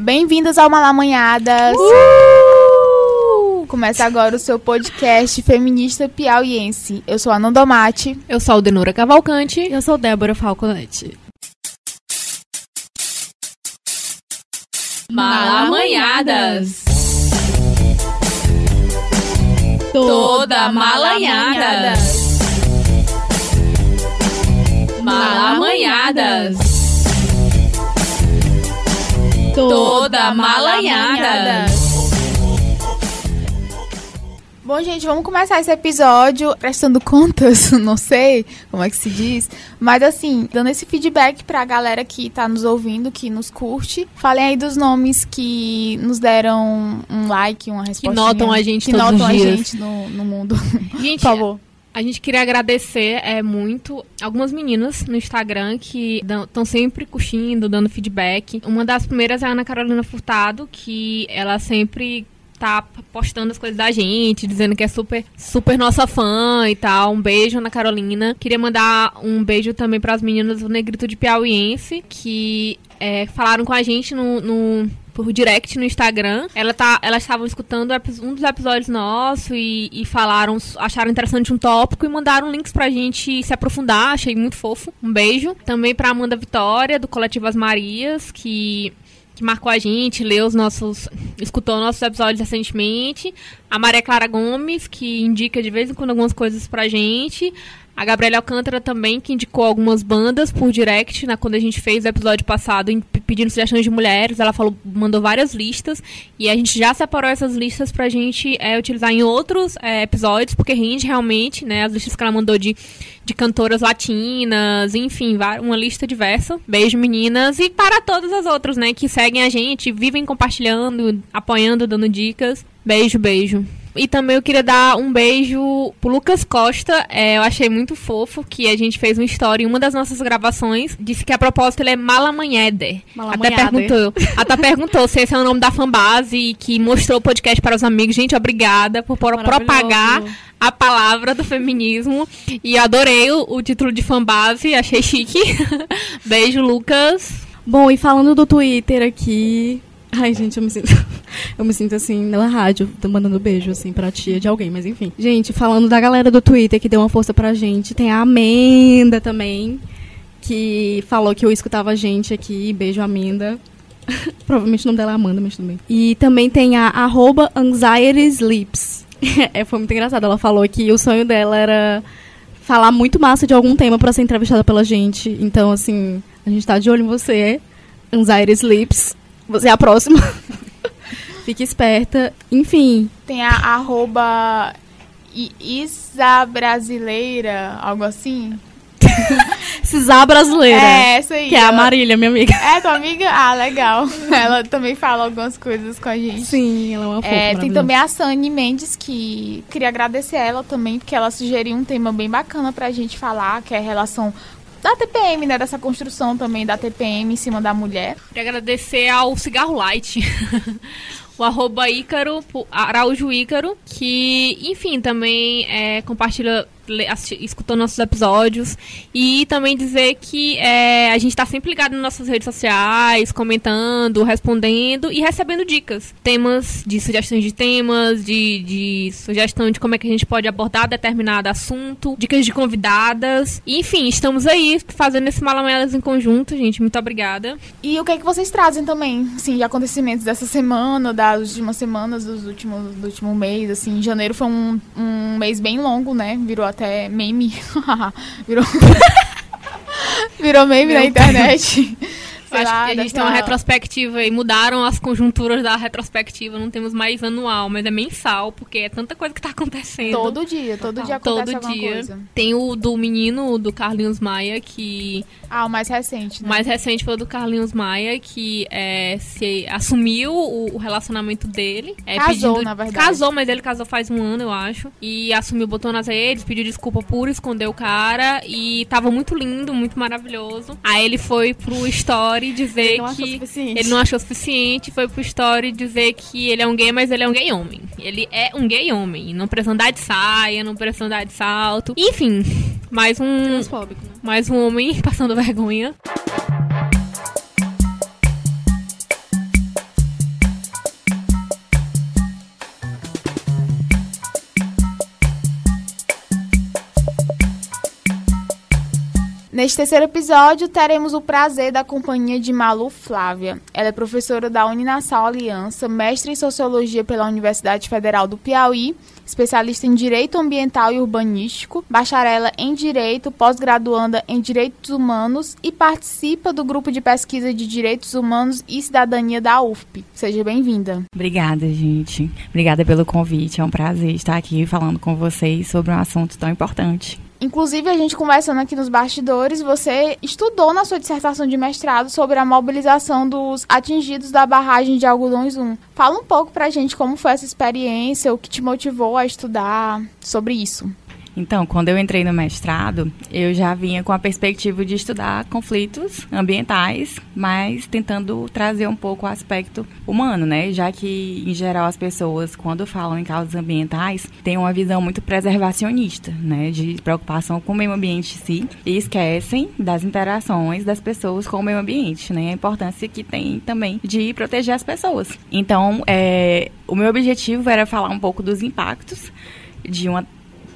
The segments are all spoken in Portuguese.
Bem-vindas ao Malamanhadas! Uh! Começa agora o seu podcast feminista piauiense. Eu sou a Nandomate. Eu sou a Denora Cavalcante. Eu sou Débora Falconetti. Malamanhadas! Toda malanhada! Malamanhadas! Toda malanhada! Bom, gente, vamos começar esse episódio prestando contas, não sei como é que se diz, mas assim, dando esse feedback pra galera que tá nos ouvindo, que nos curte. Falem aí dos nomes que nos deram um like, uma resposta. Que notam a gente que todos notam os dias. a gente no, no mundo. Gente, Por favor. A gente queria agradecer é, muito algumas meninas no Instagram que estão sempre curtindo, dando feedback. Uma das primeiras é a Ana Carolina Furtado, que ela sempre tá postando as coisas da gente, dizendo que é super, super nossa fã e tal. Um beijo, Ana Carolina. Queria mandar um beijo também para as meninas do Negrito de Piauiense, que é, falaram com a gente no, no por direct no Instagram. Ela tá, elas estavam escutando um dos episódios nossos e, e falaram, acharam interessante um tópico e mandaram links pra gente se aprofundar. Achei muito fofo. Um beijo. Também pra Amanda Vitória, do Coletivo As Marias, que que marcou a gente, leu os nossos. escutou nossos episódios recentemente. A Maria Clara Gomes, que indica de vez em quando algumas coisas pra gente. A Gabriela Alcântara também, que indicou algumas bandas por direct, né, quando a gente fez o episódio passado pedindo sugestões de mulheres. Ela falou, mandou várias listas. E a gente já separou essas listas pra gente é, utilizar em outros é, episódios, porque rende realmente, né? As listas que ela mandou de, de cantoras latinas, enfim, uma lista diversa. Beijo, meninas. E para todas as outras, né, que seguem a gente, vivem compartilhando, apoiando, dando dicas. Beijo, beijo. E também eu queria dar um beijo pro Lucas Costa. É, eu achei muito fofo que a gente fez uma história em uma das nossas gravações. Disse que a propósito ele é Malamanheder. Até perguntou, até perguntou se esse é o nome da fanbase e que mostrou o podcast para os amigos. Gente, obrigada por propagar a palavra do feminismo. E adorei o, o título de fanbase, achei chique. Beijo, Lucas. Bom, e falando do Twitter aqui. Ai, gente, eu me sinto. Eu me sinto assim na rádio, tô mandando beijo, assim, pra tia de alguém, mas enfim. Gente, falando da galera do Twitter que deu uma força pra gente, tem a Amenda também, que falou que eu escutava a gente aqui. Beijo, Amenda. Provavelmente o nome dela é Amanda, mas bem. E também tem a arroba Anxiety Sleeps. é, foi muito engraçado. Ela falou que o sonho dela era falar muito massa de algum tema pra ser entrevistada pela gente. Então, assim, a gente tá de olho em você, Anxiety Sleeps. Você é a próxima. Fique esperta. Enfim, Tem a arroba Isa Brasileira, algo assim. Cisá brasileira. É, essa aí. Que é a ela- Marília, minha amiga. É, tua amiga? Ah, legal. Ela também fala algumas coisas com a gente. Sim, ela é uma fofa. É, tem também a Sani Mendes, que queria agradecer ela também, porque ela sugeriu um tema bem bacana pra gente falar, que é a relação da TPM, né? Dessa construção também da TPM em cima da mulher. Queria agradecer ao Cigarro Light. O arroba Ícaro, Araújo Ícaro, que, enfim, também é, compartilha, escutou nossos episódios. E também dizer que é, a gente está sempre ligado nas nossas redes sociais, comentando, respondendo e recebendo dicas. Temas de sugestões de temas, de, de sugestão de como é que a gente pode abordar determinado assunto, dicas de convidadas. Enfim, estamos aí fazendo esse Malamanhadas em conjunto, gente. Muito obrigada. E o que é que vocês trazem também, assim, de acontecimentos dessa semana, das últimas semanas, dos últimos, do último mês, assim, janeiro foi um, um mês bem longo, né, virou até meme, virou, virou meme na internet. Sei Acho lá, que a gente tem uma retrospectiva e mudaram as conjunturas da retrospectiva. Não temos mais anual, mas é mensal, porque é tanta coisa que tá acontecendo. Todo dia, todo dia acontece Todo dia. coisa. Tem o do menino, do Carlinhos Maia, que. Ah, o mais recente, O né? mais recente foi o do Carlinhos Maia, que é, se assumiu o, o relacionamento dele. é, Casou, na verdade. Casou, mas ele casou faz um ano, eu acho. E assumiu, botou nas redes, pediu desculpa por esconder o cara. E tava muito lindo, muito maravilhoso. Aí ele foi pro story dizer Ele que. suficiente. Ele não achou suficiente, foi pro story dizer que ele é um gay, mas ele é um gay homem. Ele é um gay homem. Não precisa andar de saia, não precisa andar de salto. Enfim, mais um. Né? Mais um homem passando vergonha. Neste terceiro episódio, teremos o prazer da companhia de Malu Flávia. Ela é professora da Uninasal Aliança, mestre em Sociologia pela Universidade Federal do Piauí especialista em Direito Ambiental e Urbanístico, bacharela em Direito, pós-graduanda em Direitos Humanos e participa do grupo de pesquisa de Direitos Humanos e Cidadania da UFP. Seja bem-vinda. Obrigada, gente. Obrigada pelo convite. É um prazer estar aqui falando com vocês sobre um assunto tão importante. Inclusive, a gente conversando aqui nos bastidores, você estudou na sua dissertação de mestrado sobre a mobilização dos atingidos da barragem de Algodões 1. Fala um pouco pra gente como foi essa experiência, o que te motivou a estudar sobre isso. Então, quando eu entrei no mestrado, eu já vinha com a perspectiva de estudar conflitos ambientais, mas tentando trazer um pouco o aspecto humano, né? Já que, em geral, as pessoas, quando falam em causas ambientais, têm uma visão muito preservacionista, né? De preocupação com o meio ambiente em si e esquecem das interações das pessoas com o meio ambiente, né? A importância que tem também de proteger as pessoas. Então, é, o meu objetivo era falar um pouco dos impactos de uma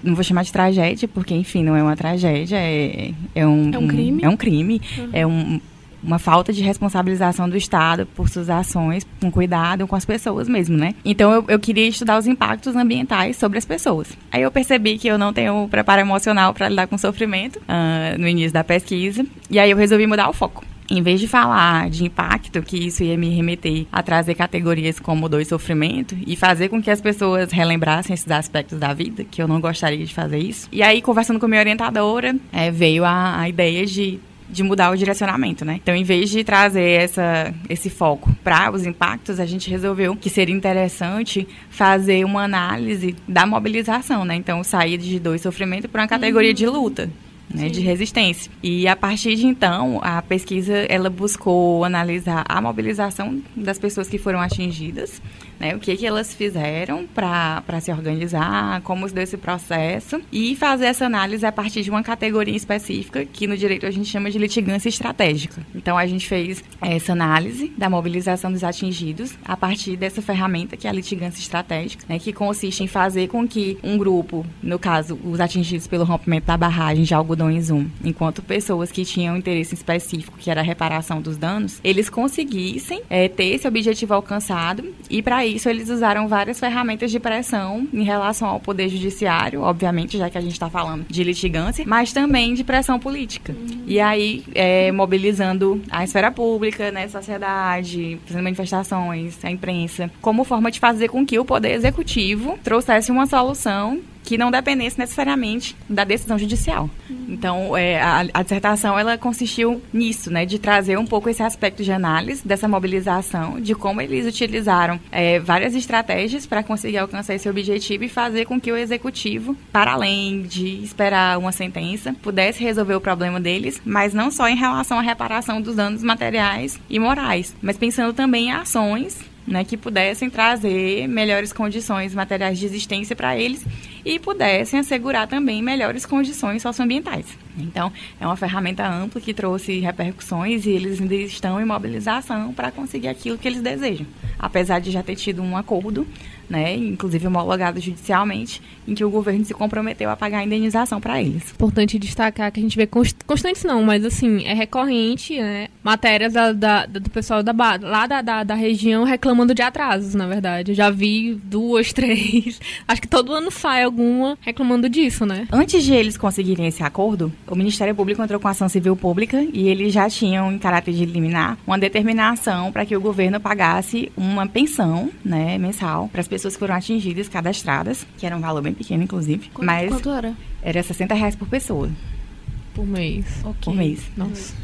não vou chamar de tragédia, porque, enfim, não é uma tragédia, é, é um... É um crime? é um crime, uhum. é um, uma falta de responsabilização do Estado por suas ações, com cuidado com as pessoas mesmo, né? Então eu, eu queria estudar os impactos ambientais sobre as pessoas. Aí eu percebi que eu não tenho preparo emocional para lidar com sofrimento uh, no início da pesquisa, e aí eu resolvi mudar o foco em vez de falar de impacto, que isso ia me remeter a trazer categorias como dor e sofrimento e fazer com que as pessoas relembrassem esses aspectos da vida, que eu não gostaria de fazer isso. E aí, conversando com minha orientadora, é, veio a, a ideia de de mudar o direcionamento, né? Então, em vez de trazer essa, esse foco para os impactos, a gente resolveu que seria interessante fazer uma análise da mobilização, né? Então, sair de dor e sofrimento para uma categoria uhum. de luta né, de resistência. E a partir de então, a pesquisa ela buscou analisar a mobilização das pessoas que foram atingidas, né, o que, que elas fizeram para se organizar, como se deu esse processo, e fazer essa análise a partir de uma categoria específica, que no direito a gente chama de litigância estratégica. Então, a gente fez essa análise da mobilização dos atingidos a partir dessa ferramenta que é a litigância estratégica, né, que consiste em fazer com que um grupo, no caso, os atingidos pelo rompimento da barragem de algodões 1, enquanto pessoas que tinham interesse específico, que era a reparação dos danos, eles conseguissem é, ter esse objetivo alcançado e, para isso eles usaram várias ferramentas de pressão em relação ao poder judiciário, obviamente, já que a gente está falando de litigância, mas também de pressão política. Uhum. E aí, é, mobilizando a esfera pública, né, sociedade, fazendo manifestações, a imprensa, como forma de fazer com que o poder executivo trouxesse uma solução que não dependesse necessariamente da decisão judicial. Uhum. Então, é, a, a, dissertação ela consistiu nisso, né, de trazer um pouco esse aspecto de análise dessa mobilização, de como eles utilizaram é, várias estratégias para conseguir alcançar esse objetivo e fazer com que o executivo, para além de esperar uma sentença, pudesse resolver o problema deles, mas não só em relação à reparação dos danos materiais e morais, mas pensando também em ações né, que pudessem trazer melhores condições materiais de existência para eles e pudessem assegurar também melhores condições socioambientais. Então, é uma ferramenta ampla que trouxe repercussões e eles ainda estão em mobilização para conseguir aquilo que eles desejam. Apesar de já ter tido um acordo né, inclusive homologado judicialmente, em que o governo se comprometeu a pagar a indenização para eles. Importante destacar que a gente vê constantes não, mas assim, é recorrente, né, matérias da, da, do pessoal da, lá da, da, da, região reclamando de atrasos, na verdade. Eu já vi duas, três, acho que todo ano sai alguma reclamando disso, né? Antes de eles conseguirem esse acordo, o Ministério Público entrou com ação civil pública e eles já tinham, em caráter de liminar, uma determinação para que o governo pagasse uma pensão, né, mensal para as pessoas pessoas foram atingidas, cadastradas, que era um valor bem pequeno, inclusive. Quanto, mas quanto era? Era 60 reais por pessoa. Por mês. Okay. Por mês. Nossa.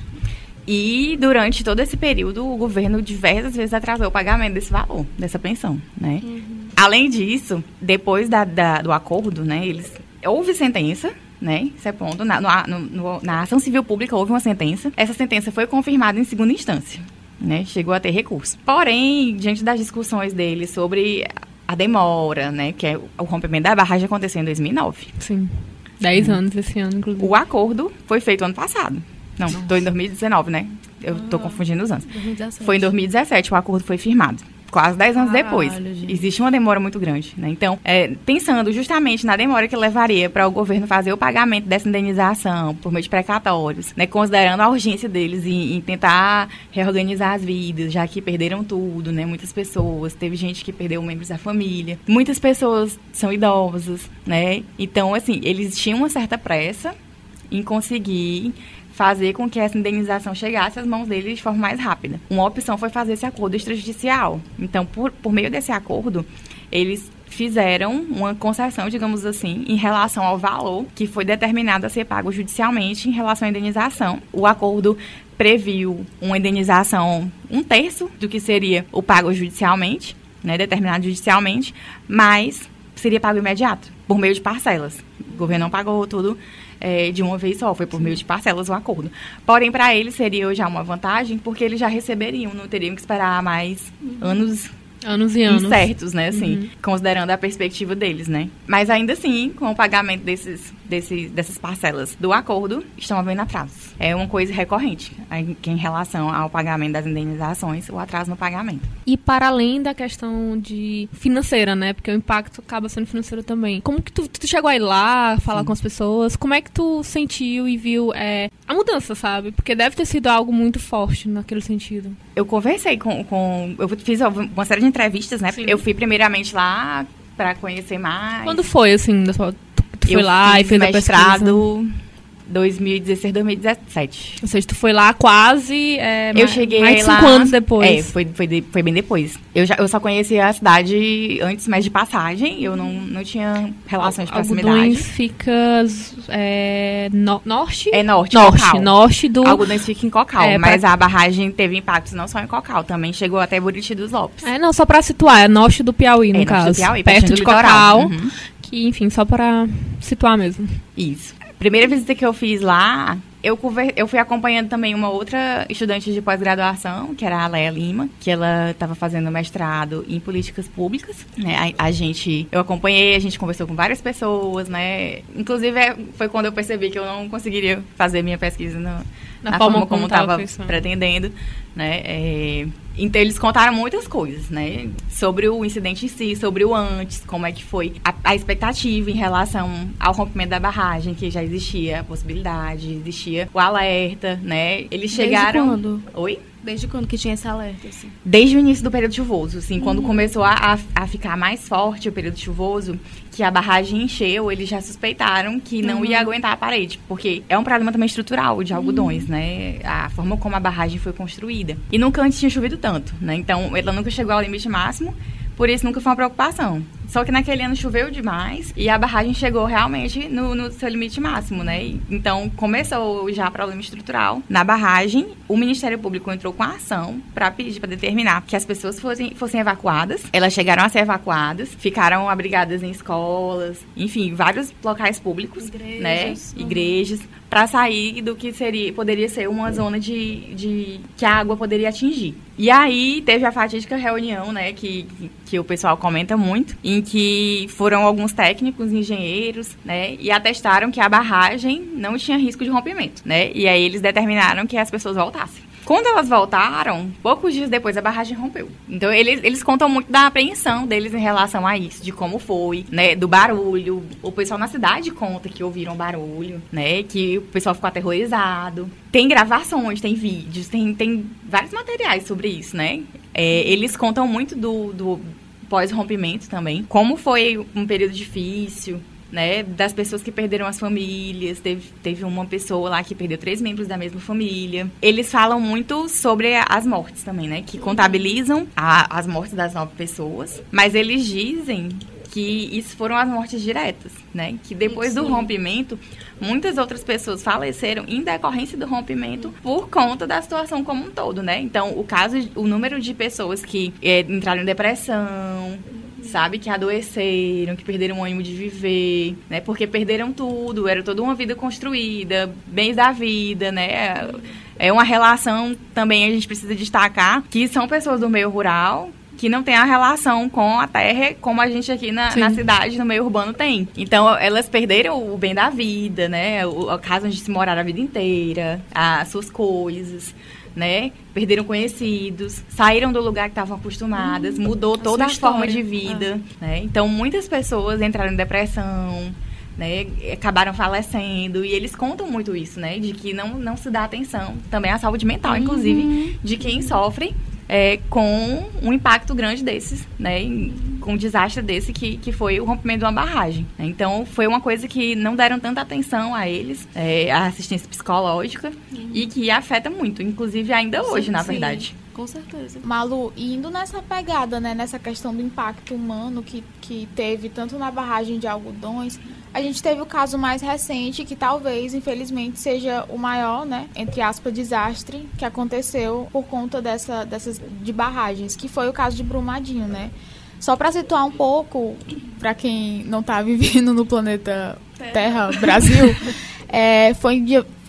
E durante todo esse período, o governo diversas vezes atrasou o pagamento desse valor, dessa pensão, né? Uhum. Além disso, depois da, da, do acordo, né, eles houve sentença, né? Isso é ponto. Na, no, no, na ação civil pública houve uma sentença. Essa sentença foi confirmada em segunda instância. Né, chegou a ter recurso. Porém, diante das discussões dele sobre a demora, né? Que é o rompimento da barragem aconteceu em 2009. Sim. Dez hum. anos esse ano, inclusive. O acordo foi feito ano passado. Não, estou em 2019, né? Eu estou ah, confundindo os anos. 2017. Foi em 2017 o acordo foi firmado. quase 10 anos Caralho, depois. gente. Existe uma demora muito grande, né? Então, é, pensando justamente na demora que levaria para o governo fazer o pagamento dessa indenização por meio de precatórios, né? Considerando a urgência deles em, em tentar reorganizar as vidas, já que perderam tudo, né? Muitas pessoas, teve gente que perdeu membros da família. Muitas pessoas são idosas, né? Então, assim, eles tinham uma certa pressa em conseguir fazer com que essa indenização chegasse às mãos deles de forma mais rápida. Uma opção foi fazer esse acordo extrajudicial. Então, por, por meio desse acordo, eles fizeram uma concessão, digamos assim, em relação ao valor que foi determinado a ser pago judicialmente em relação à indenização. O acordo previu uma indenização um terço do que seria o pago judicialmente, né, determinado judicialmente, mas seria pago imediato, por meio de parcelas. O governo não pagou tudo é, de uma vez só, foi por meio de parcelas o acordo. Porém, para eles seria já uma vantagem, porque eles já receberiam, não teriam que esperar mais anos Anos e anos. incertos, né, assim, considerando a perspectiva deles, né. Mas ainda assim, com o pagamento desses, desses, dessas parcelas do acordo, estão havendo atrasos. É uma coisa recorrente em, em relação ao pagamento das indenizações, o atraso no pagamento. E para além da questão de financeira, né? Porque o impacto acaba sendo financeiro também. Como que tu, tu chegou aí lá, falar com as pessoas? Como é que tu sentiu e viu é, a mudança, sabe? Porque deve ter sido algo muito forte naquele sentido. Eu conversei com, com eu fiz uma série de entrevistas, né, Sim. eu fui primeiramente lá para conhecer mais. Quando foi, assim, da sua- tu, foi eu lá e fez a pesquisa? mestrado 2016, 2017. Ou seja, tu foi lá quase é, Eu cheguei mais de lá. cinco anos depois. É, foi, foi, de- foi bem depois. Eu, já, eu só conhecia a cidade antes, mas de passagem. Eu não, não tinha relação de proximidade. Algodões fica é, no- norte? É norte, norte, Cocal. norte do... Algodões fica em Cocal, É, mas pra- a barragem teve impactos não só em Cocal, também chegou até Buriti dos Lopes. É, não, só pra situar, é norte do Piauí, no É, norte do caso. Piauí, perto de. Cocal, Uhum. que, enfim, só pra situar mesmo. Isso. Primeira visita que eu fiz lá, eu, conver- eu fui acompanhando também uma outra estudante de pós-graduação, que era a Leia Lima, que ela estava fazendo mestrado em políticas públicas. Né? A, a gente, eu acompanhei, a gente conversou com várias pessoas, né? Inclusive, é- foi quando eu percebi que eu não conseguiria fazer minha pesquisa no- Na na, forma forma, como como tava estava pretendendo, né? É, então eles contaram muitas coisas, né? Sobre o incidente em si, sobre o antes, como é que foi a, a expectativa em relação ao rompimento da barragem, que já existia a possibilidade, existia o alerta, né? Eles chegaram. Desde quando? Oi? Desde quando que tinha esse alerta, assim? Desde o início do período chuvoso, assim, quando começou a, a, a ficar mais forte o período chuvoso, que a barragem encheu, eles já suspeitaram que não ia aguentar a parede, porque é um problema também estrutural de algodões, né? A forma como a barragem foi construída. E nunca antes tinha chovido tanto, né? Então, ela nunca chegou ao limite máximo, por isso nunca foi uma preocupação. Só que naquele ano choveu demais e a barragem chegou realmente no, no seu limite máximo, né? E, Então começou já problema estrutural na barragem. O Ministério Público entrou com a ação para pedir, para determinar que as pessoas fossem, fossem evacuadas. Elas chegaram a ser evacuadas, ficaram abrigadas em escolas, enfim, vários locais públicos, Igrejas, né? uhum. Igrejas, para sair do que seria, poderia ser uma zona de, de que a água poderia atingir. E aí teve a fatídica reunião, né, que, que o pessoal comenta muito, em que foram alguns técnicos, engenheiros, né, e atestaram que a barragem não tinha risco de rompimento, né? E aí eles determinaram que as pessoas voltassem. Quando elas voltaram, poucos dias depois a barragem rompeu. Então eles, eles contam muito da apreensão deles em relação a isso, de como foi, né? Do barulho. O pessoal na cidade conta que ouviram barulho, né? Que o pessoal ficou aterrorizado. Tem gravações, tem vídeos, tem, tem vários materiais sobre isso, né? É, eles contam muito do, do pós-rompimento também. Como foi um período difícil, né? Das pessoas que perderam as famílias. Teve, teve uma pessoa lá que perdeu três membros da mesma família. Eles falam muito sobre as mortes também, né? Que contabilizam a- as mortes das nove pessoas. Mas eles dizem que isso foram as mortes diretas, né? Que depois do Sim. rompimento, muitas outras pessoas faleceram em decorrência do rompimento por conta da situação como um todo, né? Então, o caso, o número de pessoas que eh, entraram em depressão, sabe, que adoeceram, que perderam o ânimo de viver, né? Porque perderam tudo, era toda uma vida construída, bens da vida, né? É uma relação também a gente precisa destacar que são pessoas do meio rural que não tem a relação com a terra como a gente aqui na, na cidade, no meio urbano, tem. Então, elas perderam o bem da vida, né? O, a casa onde se moraram a vida inteira, as suas coisas, né? Perderam conhecidos, saíram do lugar que estavam acostumadas, Hum, mudou toda a forma de vida, né? Então muitas pessoas entraram em depressão, né? Acabaram falecendo e eles contam muito isso, né? De que não, não se dá atenção também à saúde mental, Uhum. inclusive, de quem sofre é, com um impacto grande desses, né? Com um desastre desse que, que foi o rompimento de uma barragem. né? Então, foi uma coisa que não deram tanta atenção a eles, é, a assistência psicológica, e que afeta muito, inclusive ainda hoje, na Sim, verdade. Com certeza. Malu, indo nessa pegada, né, nessa questão do impacto humano que, que teve tanto na barragem de algodões, a gente teve o caso mais recente, que talvez, infelizmente, seja o maior, né, entre aspas, desastre que aconteceu por conta dessa, dessas de barragens, que foi o caso de Brumadinho, né? Só para situar um pouco, para quem não tá vivendo no planeta Terra, Brasil, é, foi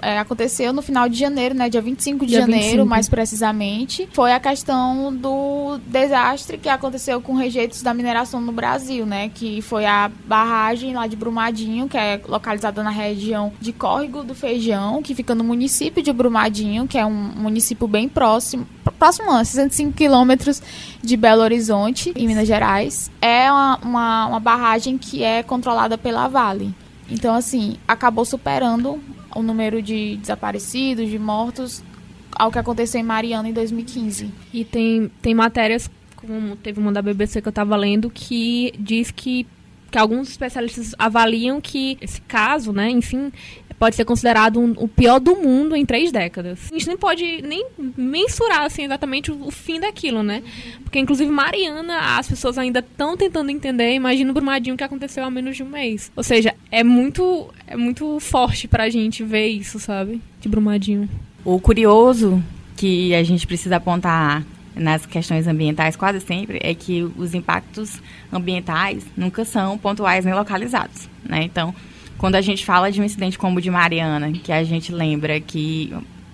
é, aconteceu no final de janeiro, né? Dia 25 de Dia janeiro, 25. mais precisamente. Foi a questão do desastre que aconteceu com rejeitos da mineração no Brasil, né? Que foi a barragem lá de Brumadinho, que é localizada na região de Córrego do Feijão, que fica no município de Brumadinho, que é um município bem próximo, próximo não, 65 quilômetros de Belo Horizonte, em Minas Gerais. É uma, uma, uma barragem que é controlada pela Vale. Então, assim, acabou superando o número de desaparecidos, de mortos, ao que aconteceu em Mariana em 2015. E tem, tem matérias, como teve uma da BBC que eu tava lendo, que diz que, que alguns especialistas avaliam que esse caso, né, enfim, pode ser considerado um- o pior do mundo em três décadas. A gente nem pode nem mensurar, assim, exatamente o, o fim daquilo, né? Porque, inclusive, Mariana, as pessoas ainda estão tentando entender, imagina o Brumadinho que aconteceu há menos de um mês. Ou seja, é muito, é muito forte pra gente ver isso, sabe? De Brumadinho. O curioso que a gente precisa apontar nas questões ambientais quase sempre é que os impactos ambientais nunca são pontuais nem localizados, né? Então, quando a gente fala de um incidente como o de Mariana, que a gente lembra que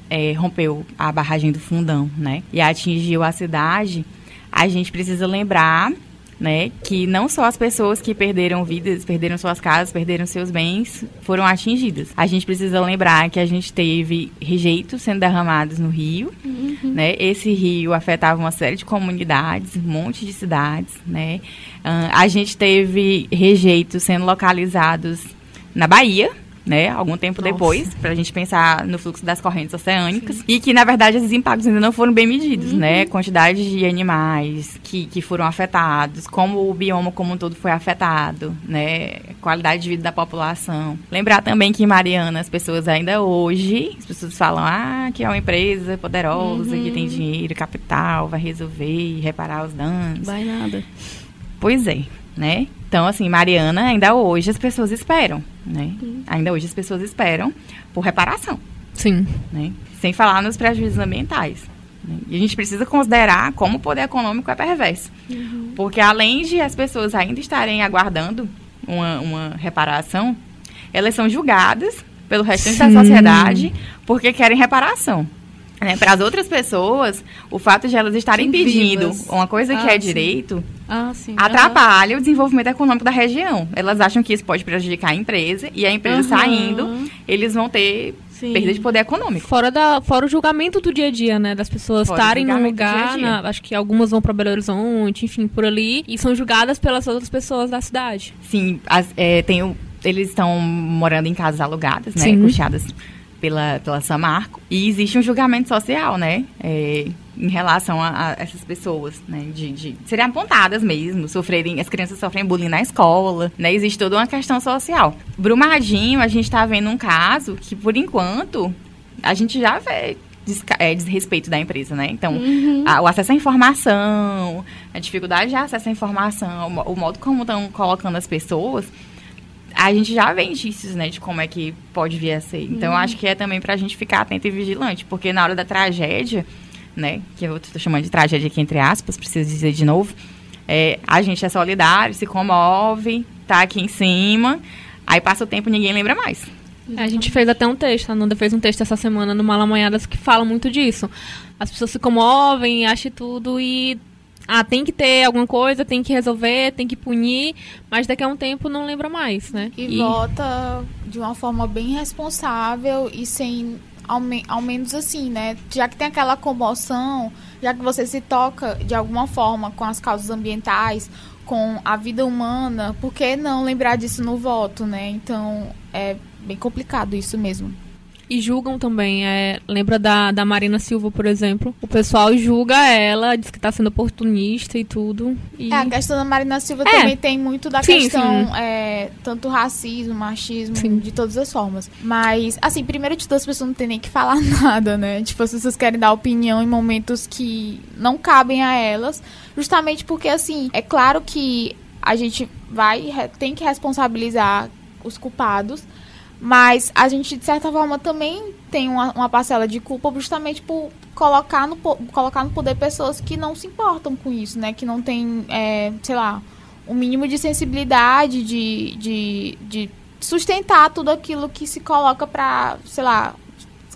é, rompeu a barragem do Fundão, né? E atingiu a cidade, a gente precisa lembrar né, que não só as pessoas que perderam vidas, perderam suas casas, perderam seus bens, foram atingidas. A gente precisa lembrar que a gente teve rejeitos sendo derramados no rio, né? Esse rio afetava uma série de comunidades, um monte de cidades, né? Ah, a gente teve rejeitos sendo localizados na Bahia, né, algum tempo Nossa. depois, para a gente pensar no fluxo das correntes oceânicas. E que, na verdade, esses impactos ainda não foram bem medidos, né? Quantidade de animais que, que foram afetados, como o bioma como um todo foi afetado, né? Qualidade de vida da população. Lembrar também que em Mariana, as pessoas ainda hoje, as pessoas falam, ah, que é uma empresa poderosa, que tem dinheiro, capital, vai resolver e reparar os danos. Vai nada. Pois é, né? Então, assim, Mariana, ainda hoje as pessoas esperam, né? Ainda hoje as pessoas esperam por reparação, Sim. né? Sem falar nos prejuízos ambientais. né? E a gente precisa considerar como o poder econômico é perverso. Porque além de as pessoas ainda estarem aguardando uma, uma reparação, elas são julgadas pelo restante da Sim. sociedade porque querem reparação. Né? Para as outras pessoas, o fato de elas estarem Sim, pedindo vivas. uma coisa que Ah, é sim. direito Ah, sim. atrapalha o desenvolvimento econômico da região. Elas acham que isso pode prejudicar a empresa e a empresa Aham. saindo, eles vão ter Sim. perda de poder econômico. Fora, da, fora o julgamento do dia a dia, né? Das pessoas estarem num do dia lugar, dia. na- acho que algumas vão para Belo Horizonte, enfim, por ali, e são julgadas pelas outras pessoas da cidade. Sim, as- é, tem o- eles estão morando em casas alugadas, né? Sim. Custeadas pela, pela Samarco. E existe um julgamento social, né? é, em relação a, a essas pessoas, né? De, de serem apontadas mesmo, sofrerem, as crianças sofrem bullying na escola, né? Existe toda uma questão social. Brumadinho, a gente está vendo um caso que, por enquanto, a gente já vê é, desrespeito da empresa, né? Então, a- o acesso à informação, a dificuldade de acesso à informação, o, o modo como estão colocando as pessoas, a gente já vê indícios, né, de como é que pode vir a ser. Então, eu acho que é também pra gente ficar atento e vigilante, porque na hora da tragédia, né, que eu estou chamando de tragédia aqui entre aspas, preciso dizer de novo, é, a gente é solidário, se comove, tá aqui em cima, aí passa o tempo e ninguém lembra mais. É, A gente fez até um texto, a Nanda fez um texto essa semana no Malamanhadas que fala muito disso. As pessoas se comovem, acham tudo e. Ah, tem que ter alguma coisa, tem que resolver, tem que punir, mas daqui a um tempo não lembra mais, né? E, vota de uma forma bem responsável e sem ao, me, ao menos assim, né? Já que tem aquela comoção, já que você se toca de alguma forma com as causas ambientais, com a vida humana, por que não lembrar disso no voto, né? Então é bem complicado isso mesmo. E julgam também. É, lembra da, da Marina Silva, por exemplo? O pessoal julga ela, diz que tá sendo oportunista e tudo. E... É, a questão da Marina Silva é. também tem muito da sim, questão, sim. É, tanto racismo, machismo, sim. de todas as formas. Mas, assim, primeiro de tudo, as pessoas não tem nem que falar nada, né? Tipo, as pessoas querem dar opinião em momentos que não cabem a elas, justamente porque, assim, é claro que a gente vai, tem que responsabilizar os culpados, mas a gente, de certa forma, também tem uma, uma parcela de culpa justamente por colocar no, colocar no poder pessoas que não se importam com isso, né? Que não tem, é, sei lá, um mínimo de sensibilidade, de, de, de sustentar tudo aquilo que se coloca para, sei lá,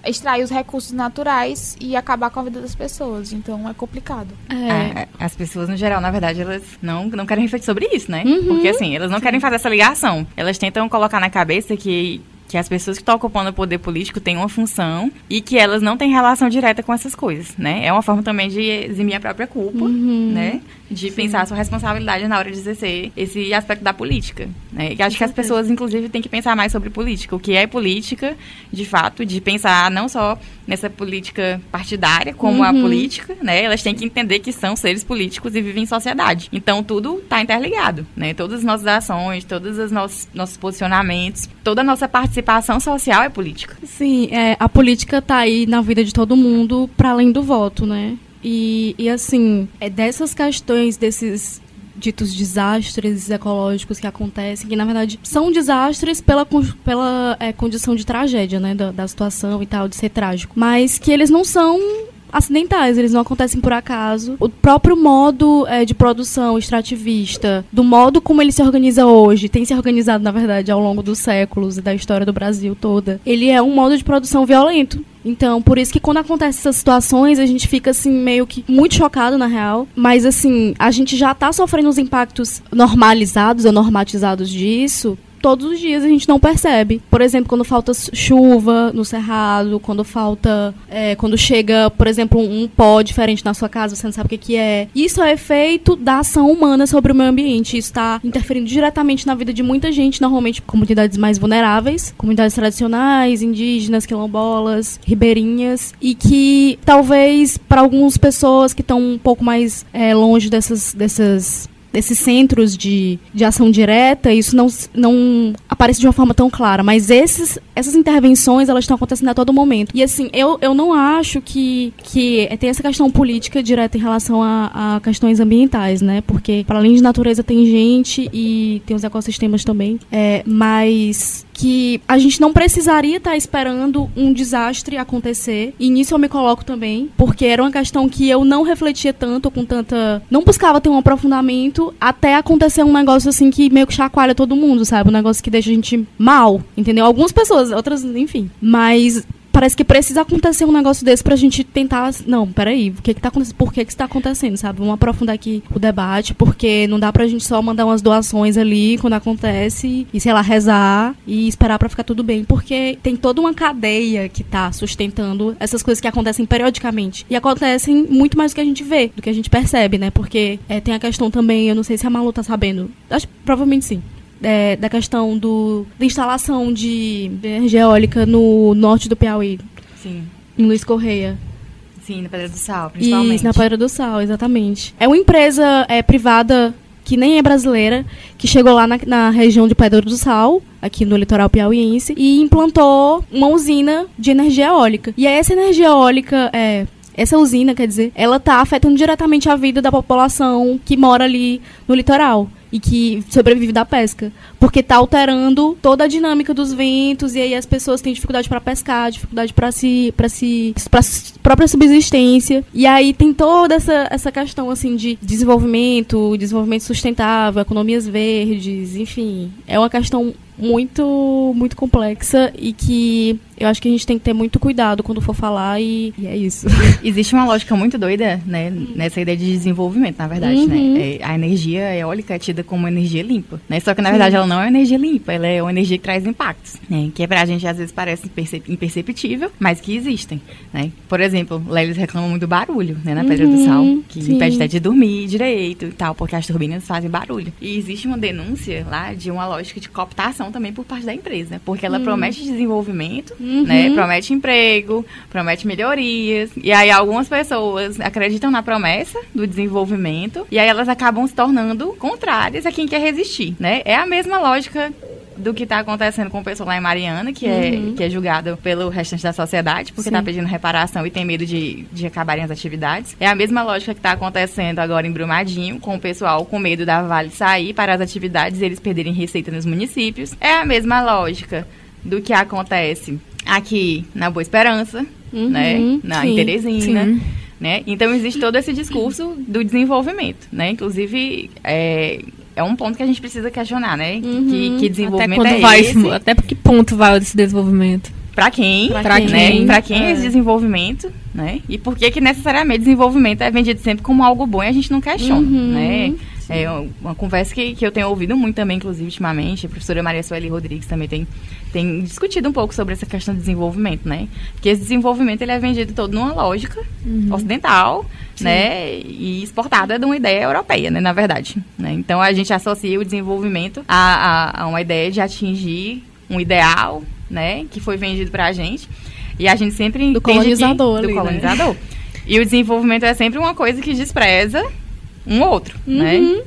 extrair os recursos naturais e acabar com a vida das pessoas. Então é complicado. É. É, as pessoas, no geral, na verdade, elas não, não querem refletir sobre isso, né? Uhum. Porque assim, elas não Sim. querem fazer essa ligação. Elas tentam colocar na cabeça que que as pessoas que estão ocupando o poder político têm uma função e que elas não têm relação direta com essas coisas, né? É uma forma também de eximir a própria culpa, uhum. né? De Sim. pensar a sua responsabilidade na hora de exercer esse aspecto da política, né? E acho que as pessoas, inclusive, têm que pensar mais sobre política, o que é política, de fato, de pensar não só nessa política partidária, como uhum. a política, né? Elas têm que entender que são seres políticos e vivem em sociedade. Então, tudo está interligado, né? Todas as nossas ações, todos os nossos, nossos posicionamentos, toda a nossa participação social é política. Sim, é, a política está aí na vida de todo mundo para além do voto, né? E, e assim, é dessas questões, desses ditos desastres ecológicos que acontecem, que na verdade são desastres pela, pela é, condição de tragédia, né, da, da situação e tal, de ser trágico, mas que eles não são acidentais, eles não acontecem por acaso. O próprio modo é, de produção extrativista, do modo como ele se organiza hoje, tem se organizado, na verdade, ao longo dos séculos e da história do Brasil toda, ele é um modo de produção violento. Então, por isso que quando acontecem essas situações, a gente fica assim, meio que muito chocado, na real. Mas assim, a gente já tá sofrendo os impactos normalizados ou normatizados disso todos os dias a gente não percebe. Por exemplo, quando falta chuva no cerrado, quando falta. É, quando chega, por exemplo, um, pó diferente na sua casa, você não sabe o que, é. Isso é efeito da ação humana sobre o meio ambiente. Isso está interferindo diretamente na vida de muita gente, normalmente comunidades mais vulneráveis, comunidades tradicionais, indígenas, quilombolas, ribeirinhas, e que talvez para algumas pessoas que estão um pouco mais é, longe dessas, dessas desses centros de, de ação direta, isso não, não aparece de uma forma tão clara. Mas esses, essas intervenções, elas estão acontecendo a todo momento. E assim, eu, eu não acho que, que tem essa questão política direta em relação a, a questões ambientais, né? Porque, para além de natureza, tem gente e tem os ecossistemas também. É, mas que a gente não precisaria estar esperando um desastre acontecer. E nisso eu me coloco também, porque era uma questão que eu não refletia tanto, com tanta. Não buscava ter um aprofundamento até acontecer um negócio assim que meio que chacoalha todo mundo, sabe? Um negócio que deixa a gente mal, entendeu? Algumas pessoas, outras, enfim. Mas parece que precisa acontecer um negócio desse pra gente tentar. Não, peraí, o que que tá acontecendo? Por que que está acontecendo, sabe? Vamos aprofundar aqui o debate, porque não dá pra gente só mandar umas doações ali quando acontece e, sei lá, rezar e esperar para ficar tudo bem. Porque tem toda uma cadeia que tá sustentando essas coisas que acontecem periodicamente. E acontecem muito mais do que a gente vê, do que a gente percebe, né? Porque é, tem a questão também, eu não sei se a Malu tá sabendo. Acho provavelmente sim é, da questão do, da instalação de energia eólica no norte do Piauí. Sim. Em Luiz Correia. Sim, na Pedra do Sal, principalmente. Isso, na Pedra do Sal, exatamente. É uma empresa é, privada que nem é brasileira, que chegou lá na, na, região de Pedra do Sal, aqui no litoral piauiense, e implantou uma usina de energia eólica. E essa energia eólica, é, essa usina, quer dizer, ela está afetando diretamente a vida da população que mora ali no litoral e que sobrevive da pesca, porque está alterando toda a dinâmica dos ventos e aí as pessoas têm dificuldade para pescar, dificuldade para se para se própria subsistência. E aí tem toda essa, essa questão assim de desenvolvimento, desenvolvimento sustentável, economias verdes, enfim. É uma questão muito muito complexa e que eu acho que a gente tem que ter muito cuidado quando for falar e, e é isso. Existe uma lógica muito doida, né, nessa ideia de desenvolvimento, na verdade, né? Uhum. É, a energia eólica é tida como energia limpa, né? Só que na verdade ela não é uma energia limpa, ela é uma energia que traz impactos, né? Que pra gente às vezes parece impercep- imperceptível, mas que existem, né? Por exemplo, lá eles reclamam muito do barulho, né, na Pedra do Uhum, Sal, que sim. impede até de dormir direito e tal, porque as turbinas fazem barulho. E existe uma denúncia lá de uma lógica de cooptação também por parte da empresa, né? Porque ela promete desenvolvimento, Uhum. né? Promete emprego, promete melhorias. E aí algumas pessoas acreditam na promessa do desenvolvimento e aí elas acabam se tornando contrárias a quem quer resistir, né? É a mesma lógica do que está acontecendo com o pessoal lá em Mariana, que, é, que é julgado pelo restante da sociedade, porque está pedindo reparação e tem medo de, de acabarem as atividades. É a mesma lógica que está acontecendo agora em Brumadinho, com o pessoal com medo da Vale sair para as atividades e eles perderem receita nos municípios. É a mesma lógica do que acontece aqui na Boa Esperança, Uhum, né? Na sim, em Teresina. sim. Né? Então existe todo esse discurso do desenvolvimento, né? Inclusive é, é um ponto que a gente precisa questionar, né? Uhum. Que, que Até desenvolvimento quando é vai esse? até que ponto vai esse desenvolvimento? Pra quem? Pra né? quem? Pra quem é. É. esse desenvolvimento, né? E por que que necessariamente desenvolvimento é vendido sempre como algo bom e a gente não questiona, Uhum, né? É uma conversa que, que eu tenho ouvido muito também, inclusive, ultimamente. A professora Maria Sueli Rodrigues também tem, tem discutido um pouco sobre essa questão de desenvolvimento, né? Porque esse desenvolvimento ele é vendido todo numa lógica ocidental, né? E exportada de uma ideia europeia, né? Na verdade. Né? Então a gente associa o desenvolvimento a, a, a uma ideia de atingir um ideal, né? Que foi vendido pra gente. E a gente sempre que- colonizador ali, do né? colonizador. E o desenvolvimento é sempre uma coisa que despreza um outro, Uhum. né?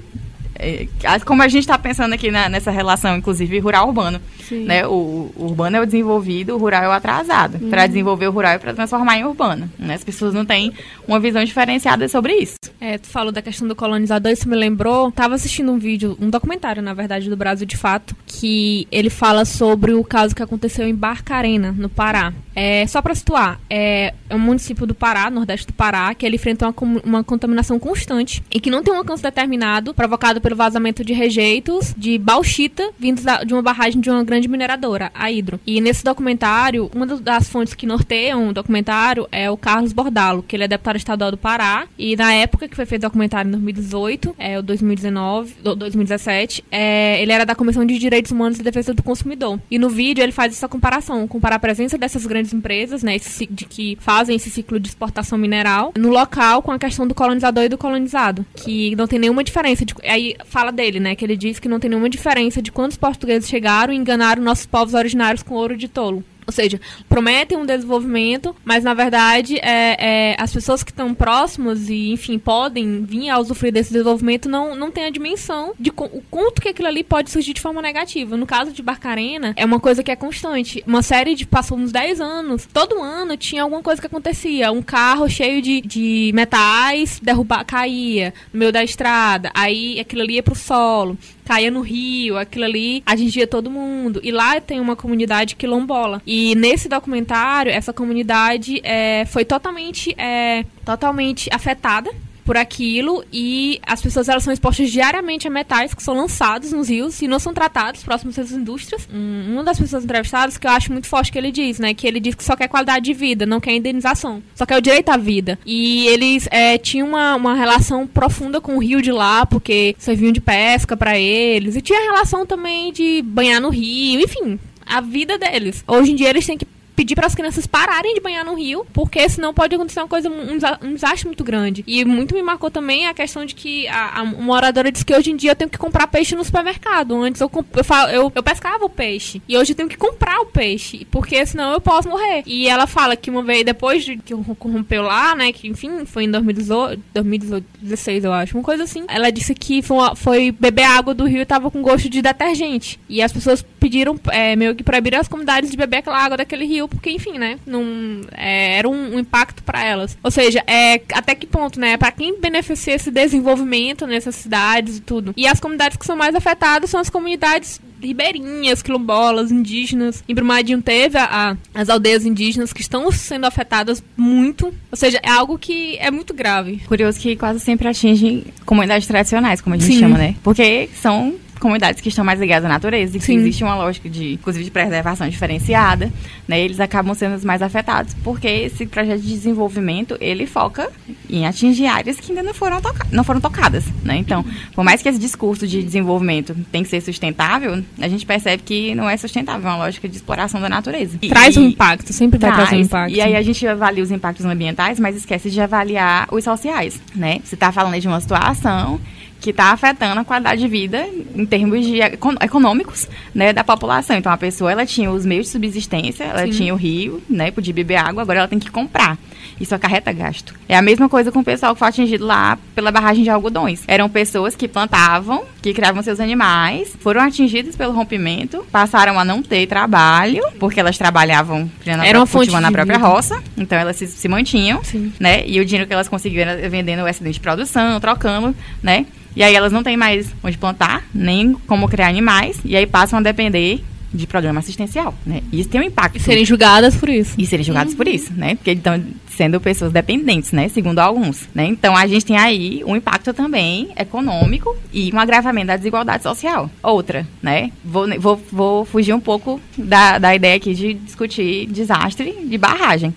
É, as- como a gente está pensando aqui na- nessa relação, inclusive rural-urbano, Sim. né? O, o urbano é o desenvolvido, o rural é o atrasado. Uhum. Para desenvolver o rural é para transformar em urbano. Né? As pessoas não têm uma visão diferenciada sobre isso. É, tu falou da questão do colonizador, isso me lembrou. Tava assistindo um vídeo, um documentário, na verdade, do Brasil de Fato, que ele fala sobre o caso que aconteceu em Barcarena, no Pará. É, só pra situar, é, é um município do Pará, nordeste do Pará, que ele enfrenta uma, uma contaminação constante e que não tem um alcance determinado, provocado pelo vazamento de rejeitos de bauxita vindos da- de uma barragem de uma grande mineradora, a Hidro. E nesse documentário, uma das fontes que norteiam o documentário é o Carlos Bordalo, que ele é deputado estadual do Pará. E na época que foi feito o documentário, em 2018, é o 2019, do- 2017, é, ele era da Comissão de Direitos Humanos e Defesa do Consumidor. E no vídeo ele faz essa comparação, comparar a presença dessas grandes empresas, né, esse de que fazem esse ciclo de exportação mineral no local com a questão do colonizador e do colonizado, que não tem nenhuma diferença. De, aí fala dele, né, que ele diz que não tem nenhuma diferença de quando os portugueses chegaram e enganaram nossos povos originários com ouro de tolo. Ou seja, prometem um desenvolvimento, mas na verdade é, é, as pessoas que estão próximas e, enfim, podem vir a usufruir desse desenvolvimento não, não têm a dimensão de co- o quanto que aquilo ali pode surgir de forma negativa. No caso de Barcarena, é uma coisa que é constante. Uma série de. passou uns 10 anos, todo ano tinha alguma coisa que acontecia. Um carro cheio de, de metais derrubar, caía no meio da estrada, aí aquilo ali ia pro solo caía no rio, aquilo ali atingia todo mundo. E lá tem uma comunidade quilombola. E nesse documentário, essa comunidade é, foi totalmente, é, totalmente afetada por aquilo e as pessoas elas são expostas diariamente a metais que são lançados nos rios e não são tratados próximos às indústrias. Um, uma das pessoas entrevistadas que eu acho muito forte que ele diz, né, que ele diz que só quer qualidade de vida, não quer indenização, só quer o direito à vida. E eles é, tinham uma, uma relação profunda com o rio de lá, porque serviam de pesca para eles e tinha relação também de banhar no rio, enfim, a vida deles. Hoje em dia eles têm que pedir para as crianças pararem de banhar no rio, porque senão pode acontecer uma coisa, um, desa- desastre muito grande. E muito me marcou também a questão de que a, a moradora disse que hoje em dia eu tenho que comprar peixe no supermercado. Antes eu, eu, eu, eu pescava o peixe. E hoje eu tenho que comprar o peixe, porque senão eu posso morrer. E ela fala que uma vez depois de que corrompeu lá, né, que enfim, foi em 2018, 2016, eu acho, uma coisa assim. Ela disse que foi, uma- foi beber água do rio e tava com gosto de detergente. E as pessoas pediram, é, meio que proibiram as comunidades de beber aquela água daquele rio, porque, enfim, né? Não, é, era um, um impacto para elas. Ou seja, é, até que ponto, né? Para quem beneficia esse desenvolvimento nessas cidades e tudo. E as comunidades que são mais afetadas são as comunidades ribeirinhas, quilombolas, indígenas. Em Brumadinho teve a, a, as aldeias indígenas que estão sendo afetadas muito. Ou seja, é algo que é muito grave. Curioso que quase sempre atinge comunidades tradicionais, como a gente Sim. chama, né? Porque são comunidades que estão mais ligadas à natureza e que Sim. existe uma lógica de, inclusive, de preservação diferenciada, né? Eles acabam sendo os mais afetados, porque esse projeto de desenvolvimento, ele foca em atingir áreas que ainda não foram, toca não foram tocadas, né? Então, por mais que esse discurso de desenvolvimento tem que ser sustentável, a gente percebe que não é sustentável, é uma lógica de exploração da natureza. E- Traz um impacto, sempre vai trazer um Traz. impacto. E aí a gente avalia os impactos ambientais, mas esquece de avaliar os sociais, né? Você está falando de uma situação que está afetando a qualidade de vida em termos de econ- econômicos, né, da população. Então a pessoa ela tinha os meios de subsistência, ela Sim. tinha o rio, né, podia beber água, agora ela tem que comprar. Isso acarreta gasto. É a mesma coisa com o pessoal que foi atingido lá pela barragem de algodões. Eram pessoas que plantavam, que criavam seus animais, foram atingidas pelo rompimento, passaram a não ter trabalho, porque elas trabalhavam criando a Era uma própria- na própria vida. roça, então elas se, se mantinham, Sim. né? E o dinheiro que elas conseguiam era vendendo o excedente de produção, trocando, né? E aí elas não têm mais onde plantar, nem como criar animais, e aí passam a depender de programa assistencial, né? Isso tem um impacto. E serem julgadas por isso. E serem julgados por isso, né? Porque estão sendo pessoas dependentes, né? Segundo alguns, né? Então a gente tem aí um impacto também econômico e um agravamento da desigualdade social. Outra, né? Vou, vou, vou fugir um pouco da, da ideia aqui de discutir desastre de barragem.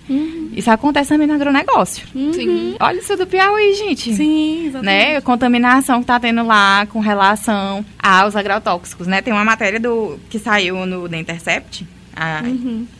Isso acontece também no agronegócio. Sim. Olha isso do Piauí, gente Sim, exatamente. né? A contaminação que tá tendo lá com relação aos agrotóxicos, né? Tem uma matéria do que saiu no The Intercept ah,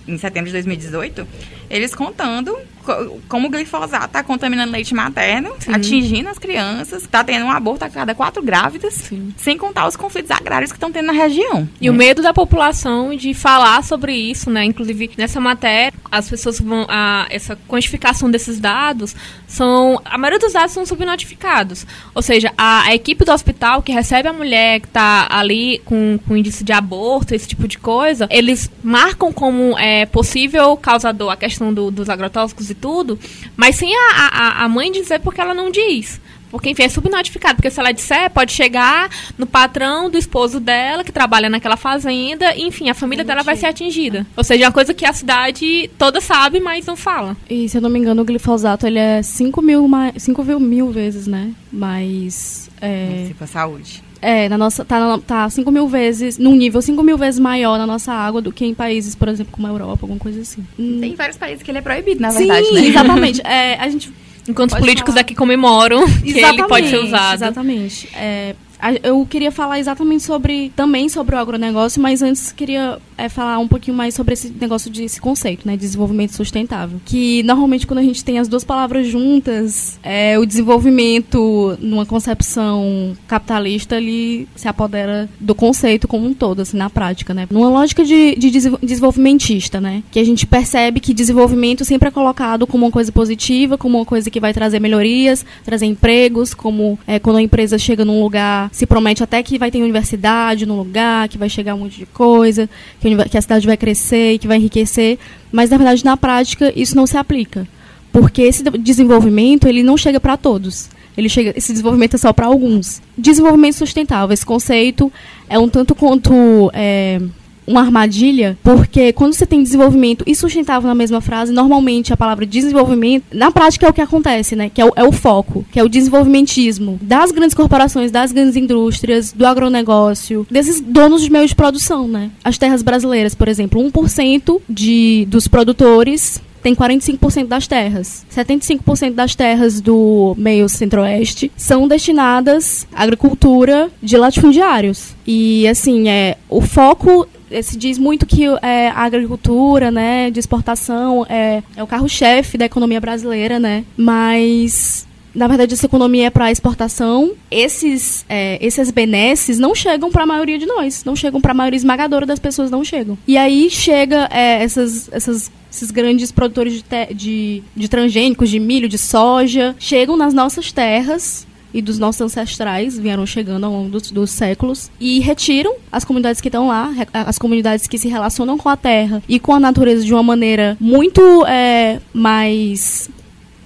em setembro de 2018, eles contando co- como o glifosato está contaminando leite materno, atingindo as crianças, está tendo um aborto a cada quatro grávidas, Sim. sem contar os conflitos agrários que estão tendo na região. E o medo da população de falar sobre isso, né? Inclusive, nessa matéria, as pessoas vão. A, essa quantificação desses dados são. A maioria dos dados são subnotificados. Ou seja, a, a equipe do hospital que recebe a mulher que está ali com, com índice de aborto, esse tipo de coisa, eles marcam como é, possível causador a questão do- dos agrotóxicos e tudo, mas sem a, a, a mãe dizer porque ela não diz. Porque, enfim, é subnotificado. Porque se ela disser, pode chegar no patrão do esposo dela, que trabalha naquela fazenda, e, enfim, a família dela vai ser atingida. Ou seja, é uma coisa que a cidade toda sabe, mas não fala. E se eu não me engano, o glifosato ele é 5 mil, ma- 5 mil, mil vezes, né? Mas. É, Se for saúde. É, na nossa, tá, tá 5 mil vezes, num nível 5 mil vezes maior na nossa água do que em países, por exemplo, como a Europa, alguma coisa assim. Hum. Tem vários países que ele é proibido, na Sim, verdade, né? exatamente. É, a gente Enquanto os políticos falar. aqui comemoram que ele pode ser usado. Exatamente. É, a- eu queria falar exatamente sobre também sobre o agronegócio, mas antes queria é, falar um pouquinho mais sobre esse negócio de esse conceito, né, desenvolvimento sustentável. Que normalmente quando a gente tem as duas palavras juntas, é, o desenvolvimento numa concepção capitalista ele se apodera do conceito como um todo, assim, na prática, né? Numa lógica de, de desenvol- desenvolvimentista, né? Que a gente percebe que desenvolvimento sempre é colocado como uma coisa positiva, como uma coisa que vai trazer melhorias, trazer empregos, como é, quando a empresa chega num lugar, se promete até que vai ter universidade no lugar, que vai chegar um monte de coisa, que que a cidade vai crescer e que vai enriquecer, mas na verdade na prática isso não se aplica. Porque esse de- desenvolvimento, ele não chega para todos. Ele chega, esse desenvolvimento é só para alguns. Desenvolvimento sustentável, esse conceito é um tanto quanto é, uma armadilha, porque quando você tem desenvolvimento e sustentável na mesma frase, normalmente a palavra desenvolvimento, na prática é o que acontece, né? Que é o, é o foco, que é o desenvolvimentismo das grandes corporações, das grandes indústrias, do agronegócio, desses donos de meios de produção, né? As terras brasileiras, por exemplo, 1% de, dos produtores tem 45% das terras. 75% das terras do meio centro-oeste são destinadas à agricultura de latifundiários. E, assim, é, o foco se diz muito que é, a agricultura, né, de exportação é, é o carro-chefe da economia brasileira, né? Mas na verdade, essa economia é para exportação. Esses, é, esses benesses não chegam para a maioria de nós. Não chegam para a maioria esmagadora das pessoas, não chegam. E aí chega é, essas, essas, esses grandes produtores de, de, de transgênicos, de milho, de soja, chegam nas nossas terras e dos nossos ancestrais vieram chegando ao longo dos, dos séculos e retiram as comunidades que estão lá, as comunidades que se relacionam com a terra e com a natureza de uma maneira muito é, mais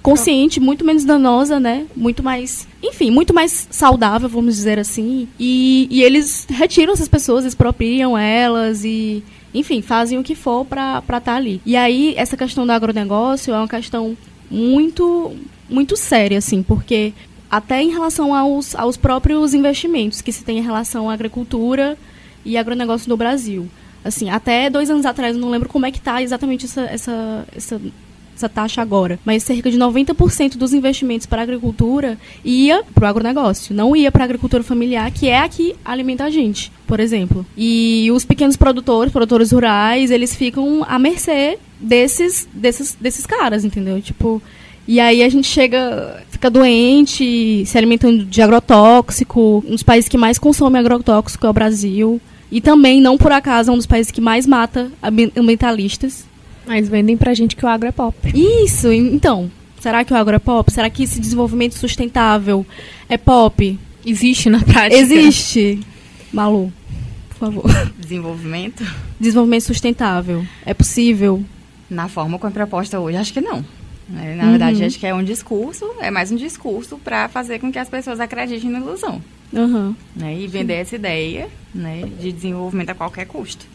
consciente, muito menos danosa, né? Muito mais, enfim, muito mais saudável, vamos dizer assim. E, e eles retiram essas pessoas, expropriam elas e enfim, fazem o que for para estar tá ali. E aí, essa questão do agronegócio é uma questão muito, muito séria, assim, porque até em relação aos, aos próprios investimentos que se tem em relação à agricultura e agronegócio no Brasil. Assim, até dois anos atrás, eu não lembro como é que está exatamente essa, essa, essa, essa taxa agora, mas cerca de 90% dos investimentos para a agricultura ia para o agronegócio, não ia para a agricultura familiar, que é a que alimenta a gente, por exemplo. E os pequenos produtores, produtores rurais, eles ficam à mercê desses, desses, desses caras, entendeu? Tipo, e aí a gente chega, fica doente, se alimentando de agrotóxico. Um dos países que mais consome agrotóxico é o Brasil. E também, não por acaso, é um dos países que mais mata ambientalistas. Mas vendem pra gente que o agro é pop. Isso, então. Será que o agro é pop? Será que esse desenvolvimento sustentável é pop? Existe na prática? Existe. Malu, por favor. Desenvolvimento? Desenvolvimento sustentável. É possível? Na forma como é proposta hoje, acho que não. Né? Na uhum. verdade, acho que é um discurso, é mais um discurso para fazer com que as pessoas acreditem na ilusão. Uhum. Né? E vender Sim. essa ideia né, de desenvolvimento a qualquer custo.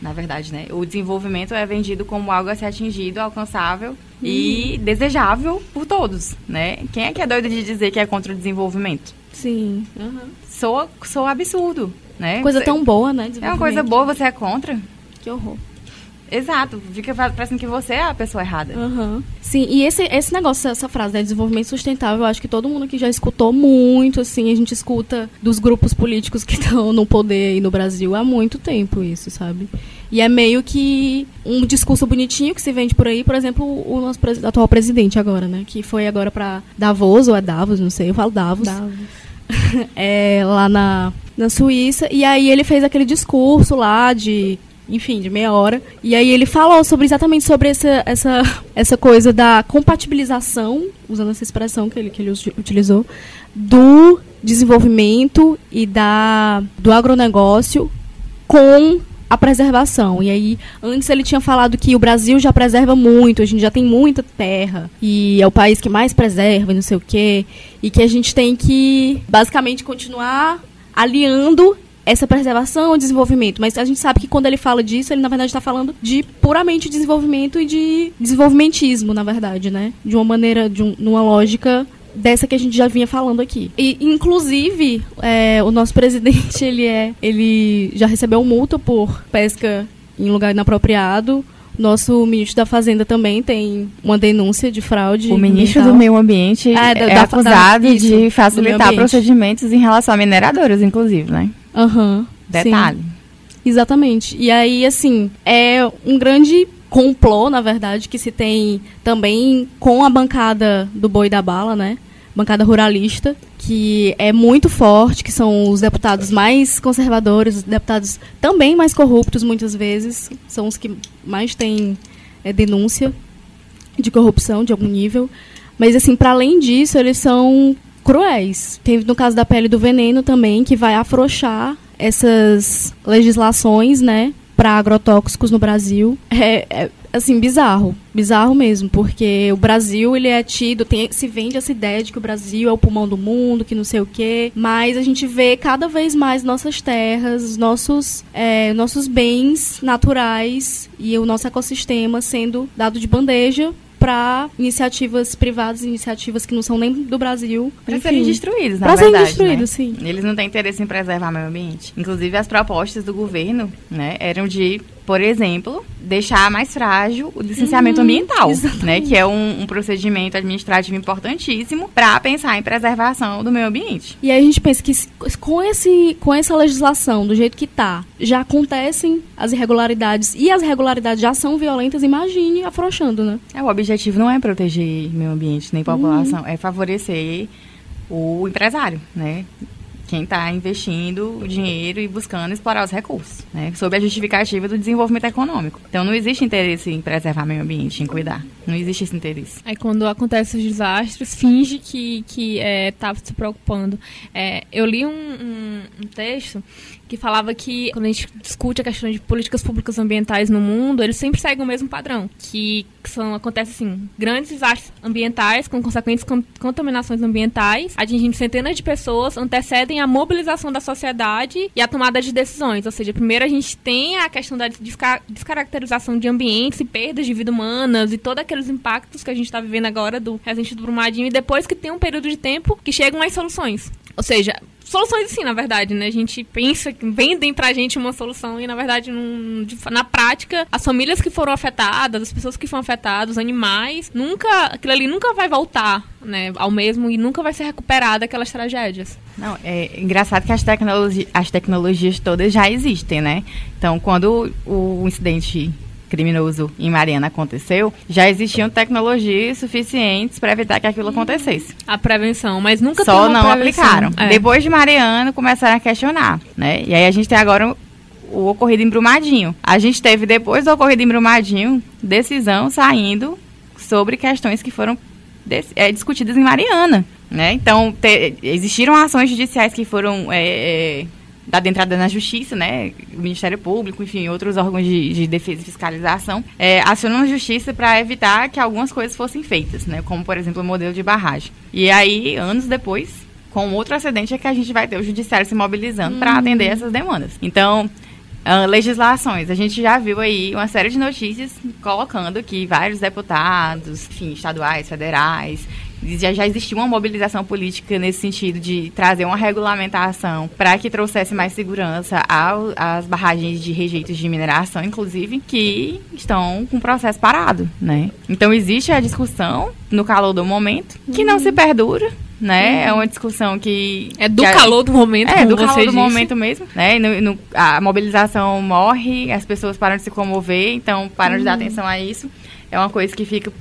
Na verdade, né? O desenvolvimento é vendido como algo a ser atingido, alcançável uhum. e desejável por todos, né? Quem é que é doido de dizer que é contra o desenvolvimento? Sim. Uhum. Sou, sou absurdo, né? Coisa tão boa, né? É uma coisa boa, você é contra? Que horror. Exato, fica parecendo que você é a pessoa errada. Uhum. Sim, e esse, esse negócio, essa frase, né, desenvolvimento sustentável, eu acho que todo mundo que já escutou muito, assim, a gente escuta dos grupos políticos que estão no poder aí no Brasil há muito tempo isso, sabe? E é meio que um discurso bonitinho que se vende por aí, por exemplo, o nosso atual presidente agora, né, que foi agora para Davos, ou é Davos, não sei, eu falo Davos. Davos. é, lá na, na Suíça, e aí ele fez aquele discurso lá de enfim, de meia hora. E aí ele falou sobre exatamente sobre essa, essa, essa coisa da compatibilização, usando essa expressão que ele, que ele utilizou, do desenvolvimento e da, do agronegócio com a preservação. E aí, antes ele tinha falado que o Brasil já preserva muito, a gente já tem muita terra, e é o país que mais preserva, e não sei o quê, e que a gente tem que basicamente continuar aliando essa preservação e desenvolvimento. Mas a gente sabe que quando ele fala disso, ele na verdade está falando de puramente desenvolvimento e de desenvolvimentismo, na verdade, né? De uma maneira, de um, numa lógica dessa que a gente já vinha falando aqui. E inclusive é, o nosso presidente ele é, ele já recebeu multa por pesca em lugar inapropriado. Nosso ministro da Fazenda também tem uma denúncia de fraude. O ministro do Meio Ambiente é, da, é acusado da, de facilitar procedimentos em relação a mineradoras, inclusive, né? Aham. Uhum, Detalhe. Sim. Exatamente. E aí, assim, é um grande complô, na verdade, que se tem também com a bancada do boi da bala, né? Bancada ruralista, que é muito forte, que são os deputados mais conservadores, os deputados também mais corruptos, muitas vezes, são os que mais têm é, denúncia de corrupção de algum nível. Mas, assim, para além disso, eles são cruéis. Teve no caso da pele do veneno também, que vai afrouxar essas legislações, né, para agrotóxicos no Brasil. É, é, assim bizarro, bizarro mesmo, porque o Brasil ele é tido, tem, se vende essa ideia de que o Brasil é o pulmão do mundo, que não sei o quê, mas a gente vê cada vez mais nossas terras, nossos é, nossos bens naturais e o nosso ecossistema sendo dado de bandeja para iniciativas privadas, iniciativas que não são nem do Brasil. Para serem destruídos, na pra verdade. Para serem destruídos, né? sim. Eles não têm interesse em preservar o meio ambiente. Inclusive, as propostas do governo né, eram de por exemplo, deixar mais frágil o licenciamento uhum, ambiental, exatamente. né, que é um, um, procedimento administrativo importantíssimo para pensar em preservação do meio ambiente. E aí a gente pensa que com, esse, com essa legislação do jeito que está, já acontecem as irregularidades e as irregularidades já são violentas, imagine afrouxando, né? É, o objetivo não é proteger meio ambiente nem população, uhum. é favorecer o empresário, né? Quem está investindo o dinheiro e buscando explorar os recursos, né, sob a justificativa do desenvolvimento econômico. Então não existe interesse em preservar o meio ambiente, em cuidar. Não existe esse interesse. Aí quando acontecem os desastres, finge que que é, se preocupando. É, eu li um, um, um texto que falava que quando a gente discute a questão de políticas públicas ambientais no mundo, eles sempre seguem o mesmo padrão, que são acontece assim, grandes desastres ambientais com consequentes contaminações ambientais, atingindo centenas de pessoas, antecedem a mobilização da sociedade e a tomada de decisões. Ou seja, primeiro a gente tem a questão da descaracterização de ambientes e perdas de vida humanas e todos aqueles impactos que a gente está vivendo agora do recente do Brumadinho e depois que tem um período de tempo que chegam as soluções. Ou seja, soluções sim, na verdade, né? A gente pensa que vendem pra gente uma solução e, na verdade, num, na prática, as famílias que foram afetadas, as pessoas que foram afetadas, os animais, nunca, aquilo ali nunca vai voltar, né, ao mesmo e nunca vai ser recuperada aquelas tragédias. Não, é engraçado que as, tecnologi as tecnologias todas já existem, né? Então, quando o incidente criminoso em Mariana aconteceu, já existiam tecnologias suficientes para evitar que aquilo acontecesse. A prevenção, mas nunca Só não prevenção. aplicaram. É. Depois de Mariana, começaram a questionar, né? E aí a gente tem agora o ocorrido em Brumadinho. A gente teve, depois do ocorrido em Brumadinho, decisão saindo sobre questões que foram é, discutidas em Mariana. Né? Então, te, existiram ações judiciais que foram é, é, dada entrada na justiça, né, o Ministério Público, enfim, outros órgãos de, de defesa e fiscalização, é, acionam a justiça para evitar que algumas coisas fossem feitas, né, como, por exemplo, o modelo de barragem. E aí, anos depois, com outro acidente, é que a gente vai ter o judiciário se mobilizando para atender uhum. essas demandas. Então, Uh, legislações. A gente já viu aí uma série de notícias colocando que vários deputados, enfim, estaduais, federais, já, já existia uma mobilização política nesse sentido de trazer uma regulamentação para que trouxesse mais segurança ao, às barragens de rejeitos de mineração, inclusive, que estão com o processo parado, né? Então existe a discussão no calor do momento, que não se perdura, né? Uhum. É uma discussão que. É do calor do momento, É, do calor do disse. momento mesmo, né? No, no, a mobilização morre, as pessoas param de se comover, então param uhum. de dar uhum. atenção a isso. É uma coisa que fica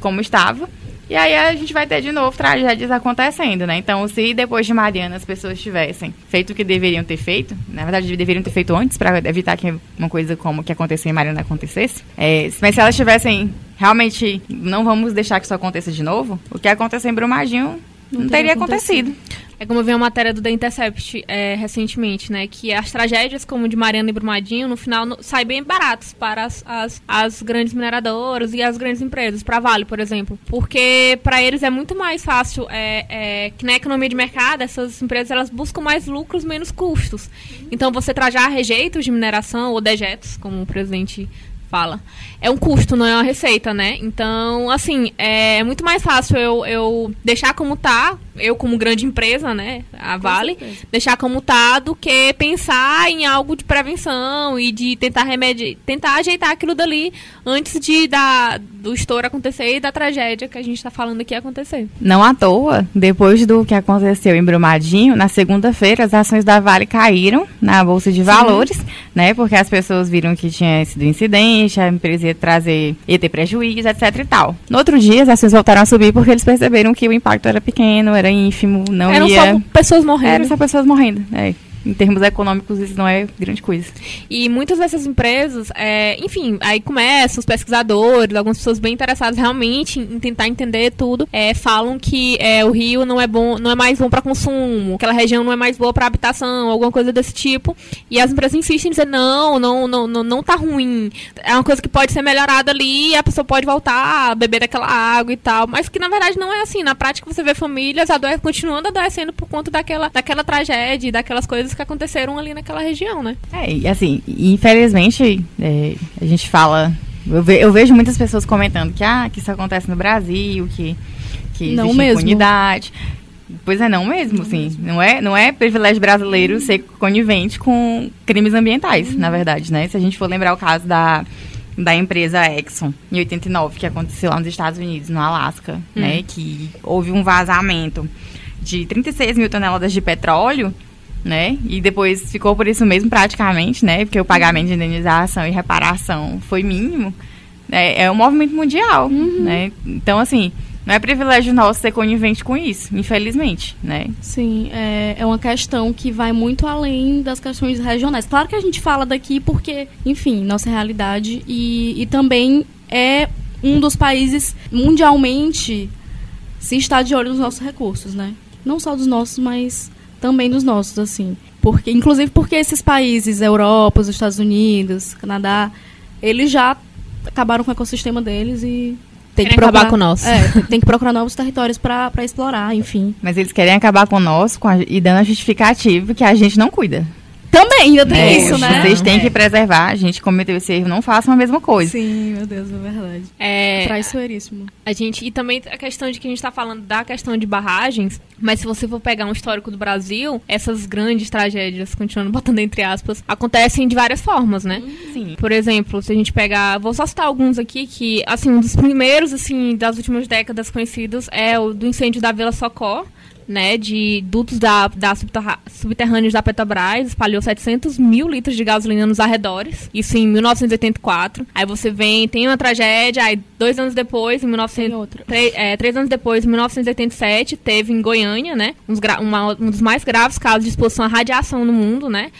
como estava. E aí a gente vai ter de novo tragédias acontecendo, né? Então, se depois de Mariana as pessoas tivessem feito o que deveriam ter feito, na verdade deveriam ter feito antes para evitar que uma coisa como que aconteceu em Mariana acontecesse. É, mas se elas tivessem realmente, não vamos deixar que isso aconteça de novo, o que aconteceu em Brumadinho não, não teria acontecido. acontecido. É como eu vi uma matéria do The Intercept é, recentemente, né? Que as tragédias como de Mariana e Brumadinho, no final, no, saem bem baratos para as, as, as, grandes mineradoras e as grandes empresas, para Vale, por exemplo. Porque para eles é muito mais fácil, é, é, que na economia de mercado, essas empresas elas buscam mais lucros, menos custos. Então, você trajar rejeitos de mineração ou dejetos, como o presidente fala. É um custo, não é uma receita, né? Então, assim, é muito mais fácil eu, eu deixar como tá, eu como grande empresa, né, a Vale, deixar como tá do que pensar em algo de prevenção e de tentar remediar, tentar ajeitar aquilo dali antes de da, do estouro acontecer e da tragédia que a gente está falando aqui acontecer. Não à toa, depois do que aconteceu em Brumadinho, na segunda-feira as ações da Vale caíram na Bolsa de Valores, Sim. né, porque as pessoas viram que tinha sido incidente, a empresa ia trazer, ia ter prejuízo, etc e tal. No outro dia, as ações voltaram a subir porque eles perceberam que o impacto era pequeno, era ínfimo, não Eram ia... só pessoas morrendo. Eram só pessoas morrendo, é em termos econômicos, isso não é grande coisa. E muitas dessas empresas, é, enfim, aí começam os pesquisadores, algumas pessoas bem interessadas realmente em tentar entender tudo, é, falam que é, o rio não é bom, não é mais bom para consumo, aquela região não é mais boa para habitação, alguma coisa desse tipo. E as empresas insistem em dizer não, não, não, não, não tá ruim. É uma coisa que pode ser melhorada ali, a pessoa pode voltar a beber daquela água e tal, mas que na verdade não é assim. Na prática você vê famílias continuando adoecendo por conta daquela, daquela tragédia, daquelas coisas que aconteceram ali naquela região, né? É, e assim, infelizmente, é, a gente fala. Eu, ve, eu, vejo muitas pessoas comentando que, ah, que isso acontece no Brasil, que, que não mesmo. impunidade. Pois é, não mesmo, não sim. Não é, não é privilégio brasileiro ser conivente com crimes ambientais, uhum. na verdade, né? Se a gente for lembrar o caso da, da empresa Exxon, em 89, que aconteceu lá nos Estados Unidos, no Alasca, uhum. né? Que houve um vazamento de 36 mil toneladas de petróleo né? E depois ficou por isso mesmo praticamente, né? Porque o pagamento de indenização e reparação foi mínimo. É, é um movimento mundial, uhum. né? Então, assim, não é privilégio nosso ser conivente com isso, infelizmente, né? Sim, é, é uma questão que vai muito além das questões regionais. Claro que a gente fala daqui porque, enfim, nossa realidade e, e também é um dos países mundialmente se está de olho nos nossos recursos, né? Não só dos nossos, mas também dos nossos, assim. Porque, inclusive porque esses países, Europa, os Estados Unidos, Canadá, eles já acabaram com o ecossistema deles e tem que Querem acabar procurar, com o nosso. É, tem- que procurar novos territórios para explorar, enfim. Mas eles querem acabar conosco com a- e dando a justificativa que a gente não cuida. Também, ainda tem É, isso, né? Vocês têm que preservar, a gente cometeu esse erro, não façam a mesma coisa. Sim, meu Deus, é verdade. É, Traiçoeiríssimo. A gente, e também a questão de que a gente está falando da questão de barragens, mas se você for pegar um histórico do Brasil, essas grandes tragédias, continuando botando entre aspas, acontecem de várias formas, né? Sim. Por exemplo, se a gente pegar, vou só citar alguns aqui que, assim, um dos primeiros, assim, das últimas décadas conhecidos é o do incêndio da Vila Socó, né, de dutos da, da subterra- subterrâneos da Petrobras, espalhou 700 mil litros de gasolina nos arredores, isso em 1984. Aí você vem, tem uma tragédia, aí dois anos depois, em 1900, Tem outra. tre- é, três anos depois, em 1987, teve em Goiânia, né, uma- um dos mais graves casos de exposição à radiação no mundo, né,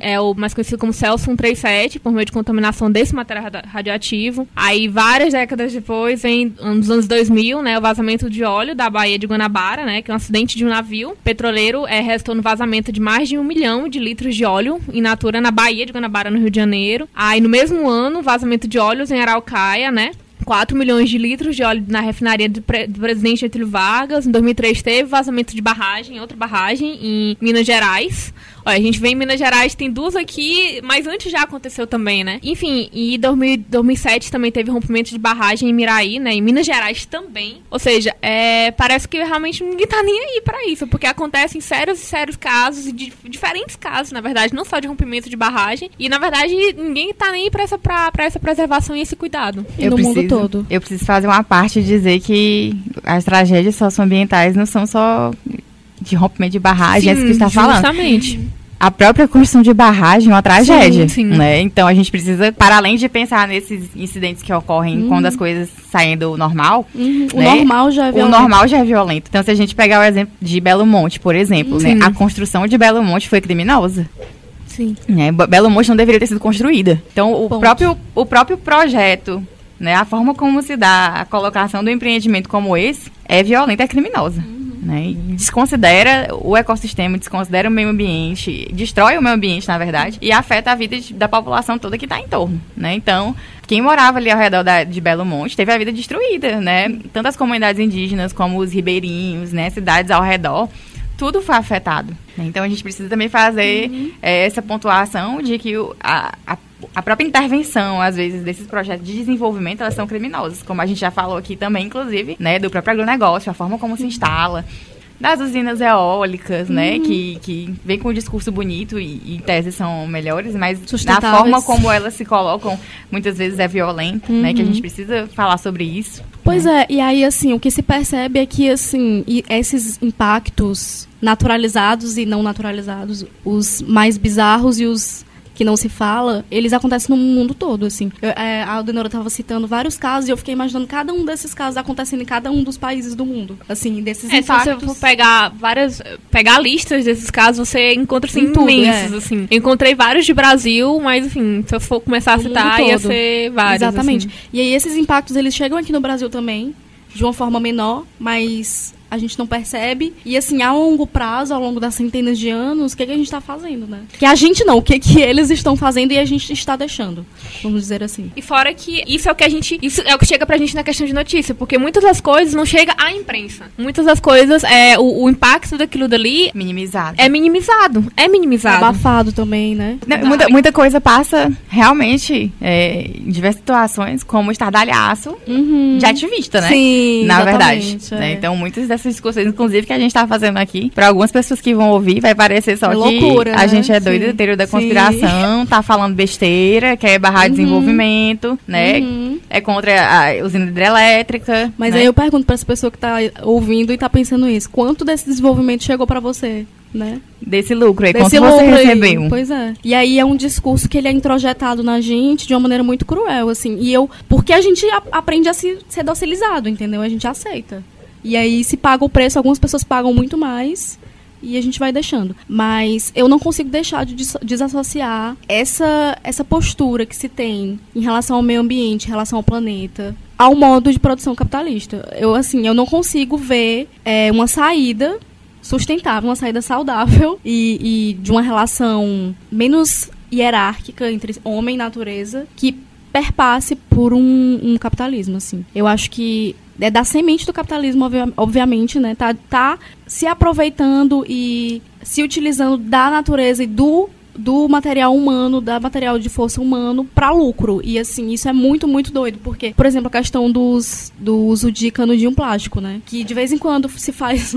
é o mais conhecido como Celsius 137, por meio de contaminação desse material radi- radioativo. Aí, várias décadas depois, vem nos anos 2000, né, o vazamento de óleo da Baía de Guanabara, né, que é um acidente de um navio petroleiro, é, resultou no vazamento de mais de um milhão de litros de óleo in natura na Baía de Guanabara, no Rio de Janeiro. Aí, no mesmo ano, vazamento de óleos em Araucaia, né, 4 milhões de litros de óleo na refinaria do, pre- do presidente Getúlio Vargas. Em 2003 teve vazamento de barragem, outra barragem em Minas Gerais. Olha, a gente vem em Minas Gerais, tem duas aqui, mas antes já aconteceu também, né? Enfim, e em 2000 2007 também teve rompimento de barragem em Miraí, né? Em Minas Gerais também. Ou seja, é, parece que realmente ninguém tá nem aí pra isso, porque acontecem sérios e sérios casos, e de, diferentes casos, na verdade, não só de rompimento de barragem, e na verdade ninguém tá nem aí pra essa, pra, pra essa preservação e esse cuidado. E no mundo todo. Eu preciso fazer uma parte e dizer que as tragédias socioambientais não são só de rompimento de barragem, é isso que Sim, está falando. Justamente. A própria construção de barragem é uma tragédia, Sim, sim. né? Então a gente precisa, para além de pensar nesses incidentes que ocorrem quando as coisas saem do normal, Uhum. O Né? normal já é o violento. normal já é violento. Então se a gente pegar o exemplo de Belo Monte, por exemplo, né? Sim. A construção de Belo Monte foi criminosa. Sim. né? Be- Belo Monte não deveria ter sido construída. Então, o Ponto. próprio, o próprio projeto, né, a forma como se dá a colocação do empreendimento como esse, é violenta, é criminosa. Né? E desconsidera o ecossistema, desconsidera o meio ambiente, destrói o meio ambiente, na verdade, e afeta a vida de- da população toda que está em torno. Né? Então, quem morava ali ao redor da- de Belo Monte teve a vida destruída, né? Tanto as comunidades indígenas como os ribeirinhos, né? Cidades ao redor tudo foi afetado. né? Então a gente precisa também fazer eh, essa pontuação de que o- a, a, a própria intervenção, às vezes, desses projetos de desenvolvimento, elas são criminosas. Como a gente já falou aqui também, inclusive, né, do próprio agronegócio, a forma como se instala. Das usinas eólicas, né? Que, que vem com um discurso bonito e, e em tese são melhores, mas na forma como elas se colocam, muitas vezes é violenta, né? Que a gente precisa falar sobre isso. Pois é, e aí, assim, o que se percebe é que, assim, esses impactos naturalizados e não naturalizados, os mais bizarros e os que não se fala, eles acontecem no mundo todo, assim. Eu- é, a Aldenora estava citando vários casos e eu fiquei imaginando cada um desses casos acontecendo em cada um dos países do mundo. Assim, desses É, se você impactos. for pegar várias. pegar listas desses casos, você encontra assim, Em tudo, imensos, é. assim. Eu encontrei vários de Brasil, mas enfim, se eu for começar a citar, ia ser vários. Exatamente. assim. E aí esses impactos eles chegam aqui no Brasil também, de uma forma menor, mas a gente não percebe. E assim, a longo prazo, ao longo das centenas de anos, o que, que a gente está fazendo, né? Que a gente não, o que, que eles estão fazendo e a gente está deixando. Vamos dizer assim. E fora que isso é o que a gente. Isso é o que chega pra gente na questão de notícia, porque muitas das coisas não chega à imprensa. Muitas das coisas, é, o, o impacto daquilo dali Minimizado. é minimizado. É minimizado. Abafado também, né? Não, muita, muita coisa passa realmente é, em diversas situações como estardalhaço Uhum. de ativista, né? Sim, Na verdade. né? é. Então, muitas dessas discussões, inclusive, que a gente está fazendo aqui, para algumas pessoas que vão ouvir, vai parecer só É que loucura, a né? gente é doido, Sim. teoria da Sim. conspiração, tá falando besteira, quer barrar desenvolvimento, né? Uhum. É contra a usina hidrelétrica. Mas né? aí eu pergunto para essa pessoa que tá ouvindo e tá pensando isso, quanto desse desenvolvimento chegou para você, né? Desse lucro aí, Desse quanto você lucro aí. recebeu? Pois é. E aí é um discurso que ele é introjetado na gente de uma maneira muito cruel, assim. E eu. Porque a gente a- aprende a se, ser docilizado, entendeu? A gente aceita. E aí se paga o preço, algumas pessoas pagam muito mais. E a gente vai deixando. Mas eu não consigo deixar de desassociar essa, essa postura que se tem em relação ao meio ambiente, em relação ao planeta, ao modo de produção capitalista. Eu, assim, eu não consigo ver é, uma saída sustentável, uma saída saudável e, e de uma relação menos hierárquica entre homem e natureza que perpasse por um, um capitalismo, assim. Eu acho que é da semente do capitalismo, obviamente, né? Tá, tá se aproveitando e se utilizando da natureza e do do material humano, da material de força humano para lucro. E assim, isso é muito, muito doido, porque, por exemplo, a questão dos, do uso de canudinho plástico, né? Que de vez em quando se faz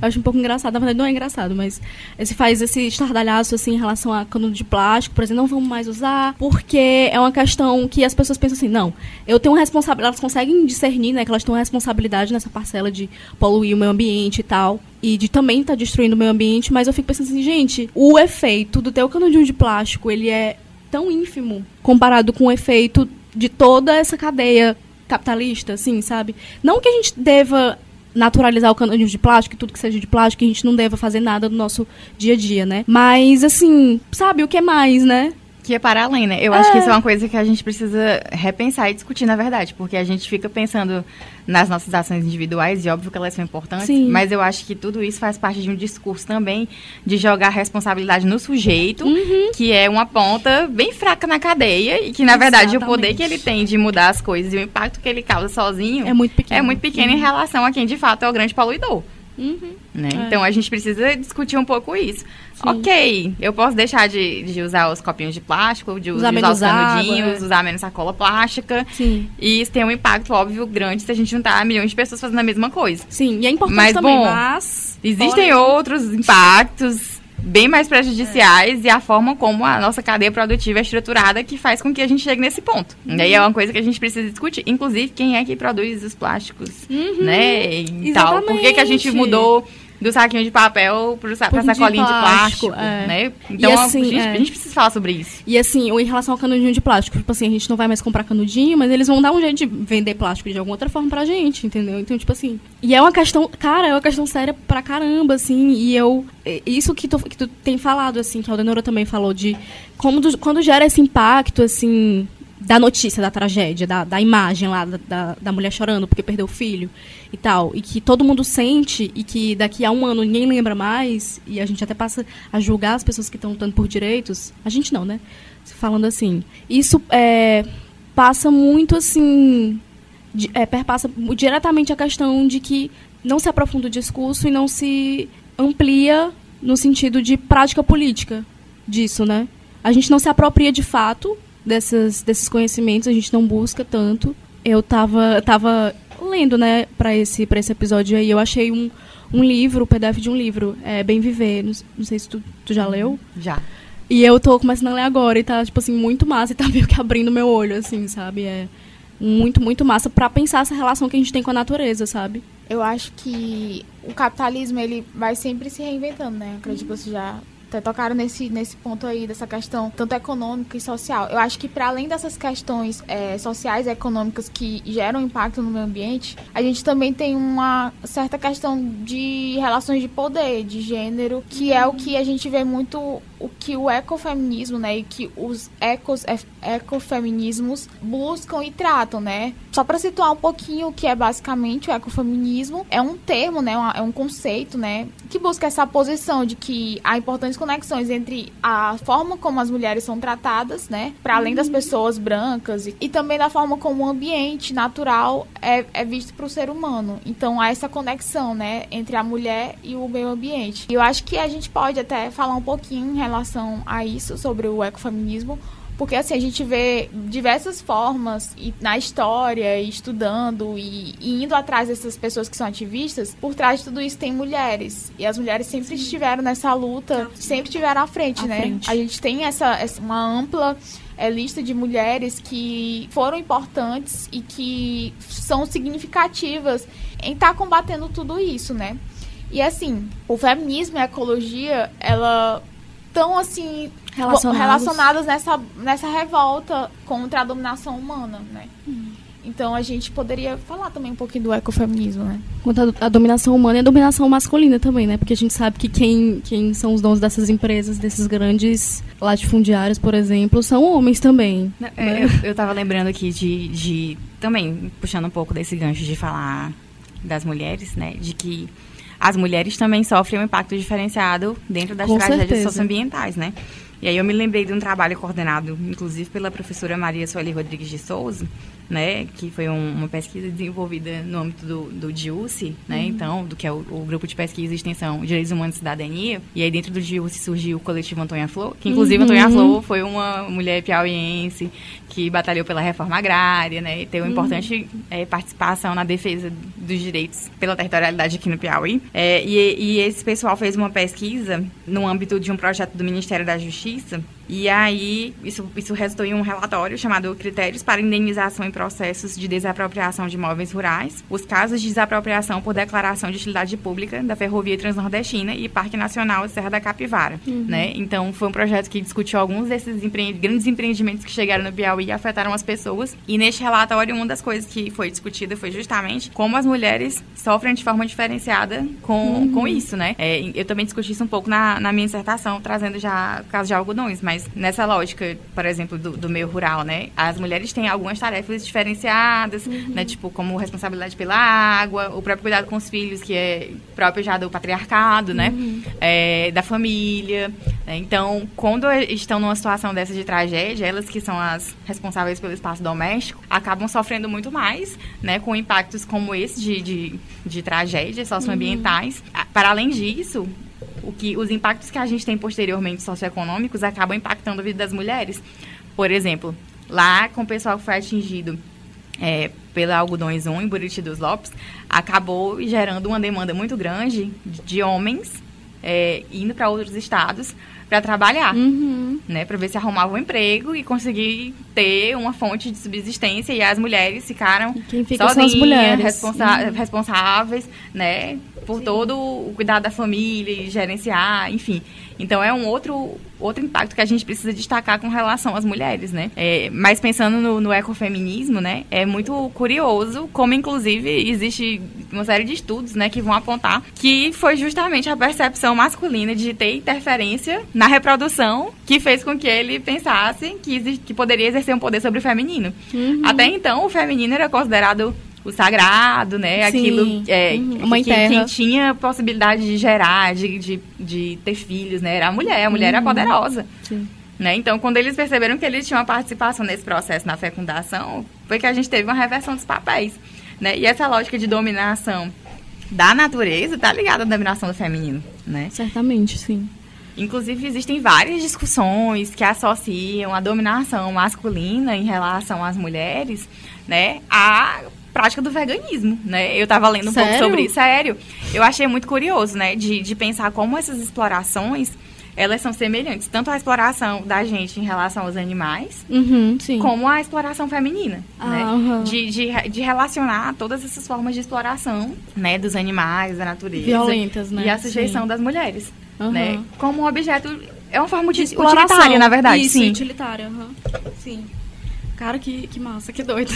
eu acho um pouco engraçado. Na verdade, não é engraçado, mas se faz esse estardalhaço assim em relação a canudo de plástico, por exemplo, não vamos mais usar, porque é uma questão que as pessoas pensam assim, não, eu tenho responsabilidade, elas conseguem discernir, né, que elas têm uma responsabilidade nessa parcela de poluir o meio ambiente e tal, e de também estar tá destruindo o meio ambiente, mas eu fico pensando assim, gente, o efeito do teu canudinho de plástico, ele é tão ínfimo comparado com o efeito de toda essa cadeia capitalista, assim, sabe? Não que a gente deva naturalizar o canudinho de plástico, tudo que seja de plástico, que a gente não deva fazer nada no nosso dia a dia, né? Mas, assim, sabe o que mais, né? Que é para além, né? Eu é. acho que isso é uma coisa que a gente precisa repensar e discutir, na verdade, porque a gente fica pensando nas nossas ações individuais, e óbvio que elas são importantes, Sim. mas eu acho que tudo isso faz parte de um discurso também de jogar responsabilidade no sujeito, uhum. que é uma ponta bem fraca na cadeia, e que, na verdade, Exatamente. o poder que ele tem de mudar as coisas e o impacto que ele causa sozinho é muito pequeno, é muito pequeno uhum. em relação a quem, de fato, é o grande poluidor. Uhum. Né? É. Então a gente precisa discutir um pouco isso. Sim. Ok, eu posso deixar de, de, usar os copinhos de plástico, de usar, de usar os canudinhos, água, é. usar menos sacola plástica. Sim. E isso tem um impacto, óbvio, grande se a gente juntar milhões de pessoas fazendo a mesma coisa. Sim, e é importante mas, também, bom, mas... Existem outros impactos bem mais prejudiciais é. e a forma como a nossa cadeia produtiva é estruturada que faz com que a gente chegue nesse ponto. Uhum. E aí é uma coisa que a gente precisa discutir. Inclusive, quem é que produz os plásticos, uhum. né? E tal. Por que, que a gente mudou do saquinho de papel para sacolinha de plástico, de plástico é. né? Então, assim, a, gente, é. a, gente, precisa falar sobre isso. E assim, em relação ao canudinho de plástico, tipo assim, a gente não vai mais comprar canudinho, mas eles vão dar um jeito de vender plástico de alguma outra forma pra gente, entendeu? Então, tipo assim, e é uma questão, cara, é uma questão séria pra caramba, assim, e eu, isso que tu, que tu tem falado, assim, que a Aldenora também falou, de como do, quando gera esse impacto, assim, da notícia, da tragédia, da, da imagem lá da, da mulher chorando porque perdeu o filho e tal, e que todo mundo sente e que daqui a um ano ninguém lembra mais, e a gente até passa a julgar as pessoas que estão lutando por direitos, a gente não, né? Falando assim, isso é, passa muito assim, é, perpassa diretamente a questão de que não se aprofunda o discurso e não se amplia no sentido de prática política disso, né? A gente não se apropria de fato dessas, desses conhecimentos, a gente não busca tanto. Eu tava, tava lendo, né, para esse, pra esse episódio aí. Eu achei um, um livro, o PDF de um livro, é Bem Viver. Não, não sei se tu, tu já leu. Já. E eu tô começando a ler agora e tá, tipo assim, muito massa e tá meio que abrindo meu olho, assim, sabe? É muito, muito massa para pensar essa relação que a gente tem com a natureza, sabe? Eu acho que o capitalismo, ele vai sempre se reinventando, né? Acredito que você já até tocaram nesse, nesse ponto aí, dessa questão tanto econômica e social. Eu acho que para além dessas questões é, sociais e econômicas que geram impacto no meio ambiente, a gente também tem uma certa questão de relações de poder, de gênero, que é o que a gente vê muito o que o ecofeminismo, né, e que os ecos, ecofeminismos buscam e tratam, né? Só para situar um pouquinho o que é basicamente o ecofeminismo, é um termo, né, é um conceito, né, que busca essa posição de que há importantes conexões entre a forma como as mulheres são tratadas, né, para além das pessoas brancas e, e, também da forma como o ambiente natural é, é visto para o ser humano. Então há essa conexão, né, entre a mulher e o meio ambiente. E eu acho que a gente pode até falar um pouquinho em relação a isso, sobre o ecofeminismo, porque assim, a gente vê diversas formas e, na história, e estudando e, e, indo atrás dessas pessoas que são ativistas, por trás de tudo isso tem mulheres. E as mulheres sempre estiveram nessa luta, sempre estiveram à frente, à né? Frente. A gente tem essa, essa uma ampla é, lista de mulheres que foram importantes e que são significativas em estar tá combatendo tudo isso, né? E assim, o feminismo e a ecologia, ela tão assim relacionados, relacionadas nessa, nessa revolta contra a dominação humana, né? Hum. Então a gente poderia falar também um pouquinho do ecofeminismo, né? Contra a dominação humana e a dominação masculina também, né? Porque a gente sabe que quem, quem são os donos dessas empresas, desses grandes latifundiários, por exemplo, são homens também. É, né? eu, eu tava lembrando aqui de, de. Também, puxando um pouco desse gancho de falar das mulheres, né? De que as mulheres também sofrem um impacto diferenciado dentro das Com tragédias certeza. socioambientais, né? E aí eu me lembrei de um trabalho coordenado, inclusive, pela professora Maria Sueli Rodrigues de Souza, né? Que foi um- uma pesquisa desenvolvida no âmbito do, do DIUCE, né? Então, do que é o, o Grupo de Pesquisa e Extensão Direitos Humanos e Cidadania. E aí dentro do DIUCE surgiu o coletivo Antônia Flor, que inclusive Uhum. Antônia Flor foi uma mulher piauiense que batalhou pela reforma agrária, né? E teve uma importante eh, participação na defesa dos direitos pela territorialidade aqui no Piauí. Eh, e, e esse pessoal fez uma pesquisa no âmbito de um projeto do Ministério da Justiça. cheese. E aí, isso, isso resultou em um relatório chamado Critérios para Indenização em Processos de Desapropriação de Imóveis Rurais, os casos de desapropriação por declaração de utilidade pública da Ferrovia Transnordestina e Parque Nacional Serra da Capivara. Né? Então, foi um projeto que discutiu alguns desses empre- grandes empreendimentos que chegaram no Piauí e afetaram as pessoas. E neste relatório, uma das coisas que foi discutida foi justamente como as mulheres sofrem de forma diferenciada com, com isso, né? É, eu também discuti isso um pouco na, na minha dissertação, trazendo já o caso de algodões, mas nessa lógica, por exemplo, do, do meio rural, né? As mulheres têm algumas tarefas diferenciadas, né? Tipo, como responsabilidade pela água, o próprio cuidado com os filhos, que é próprio já do patriarcado, né? É, da família. né? Então, quando estão numa situação dessa de tragédia, elas que são as responsáveis pelo espaço doméstico, acabam sofrendo muito mais, né? Com impactos como esse de, de, de tragédias socioambientais. A- Para além disso, o que os impactos que a gente tem posteriormente socioeconômicos acabam impactando a vida das mulheres. Por exemplo, lá com o pessoal que foi atingido é, pela Algodões 1 em Buriti dos Lopes, acabou gerando uma demanda muito grande de, homens é, indo para outros estados para trabalhar, Uhum. né, para ver se arrumava um emprego e conseguir ter uma fonte de subsistência e as mulheres ficaram E quem fica são sozinhas, as mulheres. responsa- responsáveis, né, por todo o cuidado da família e gerenciar, enfim. Então é um outro outro impacto que a gente precisa destacar com relação às mulheres, né? É, mas pensando no, no ecofeminismo, né, é muito curioso como inclusive existe uma série de estudos, né, que vão apontar que foi justamente a percepção masculina de ter interferência na reprodução que fez com que ele pensasse que, que poderia exercer um poder sobre o feminino. Uhum. Até então, o feminino era considerado o sagrado, né? Sim. Aquilo é, Uhum. que- quem tinha possibilidade de gerar, de, de, de ter filhos, né? Era a mulher, a mulher era poderosa. Sim. Né? Então, quando eles perceberam que eles tinham uma participação nesse processo na fecundação, foi que a gente teve uma reversão dos papéis. Né? E essa lógica de dominação da natureza está ligada à dominação do feminino. Né? Certamente, sim. Inclusive, existem várias discussões que associam a dominação masculina em relação às mulheres, né, à prática do veganismo, né? Eu estava lendo um pouco Sério? sobre isso, sério. Eu achei muito curioso, né, de, de pensar como essas explorações, elas são semelhantes, tanto a exploração da gente em relação aos animais, Uhum, como a exploração feminina, Ah, né? aham. De, de, de relacionar todas essas formas de exploração, né, dos animais, da natureza. Violentas, né? E a sujeição Sim. das mulheres Aham. né? Como um objeto. É uma forma de exploração. utilitária, na verdade. Isso, sim. utilitária. Sim. Cara, que, que massa, que doido.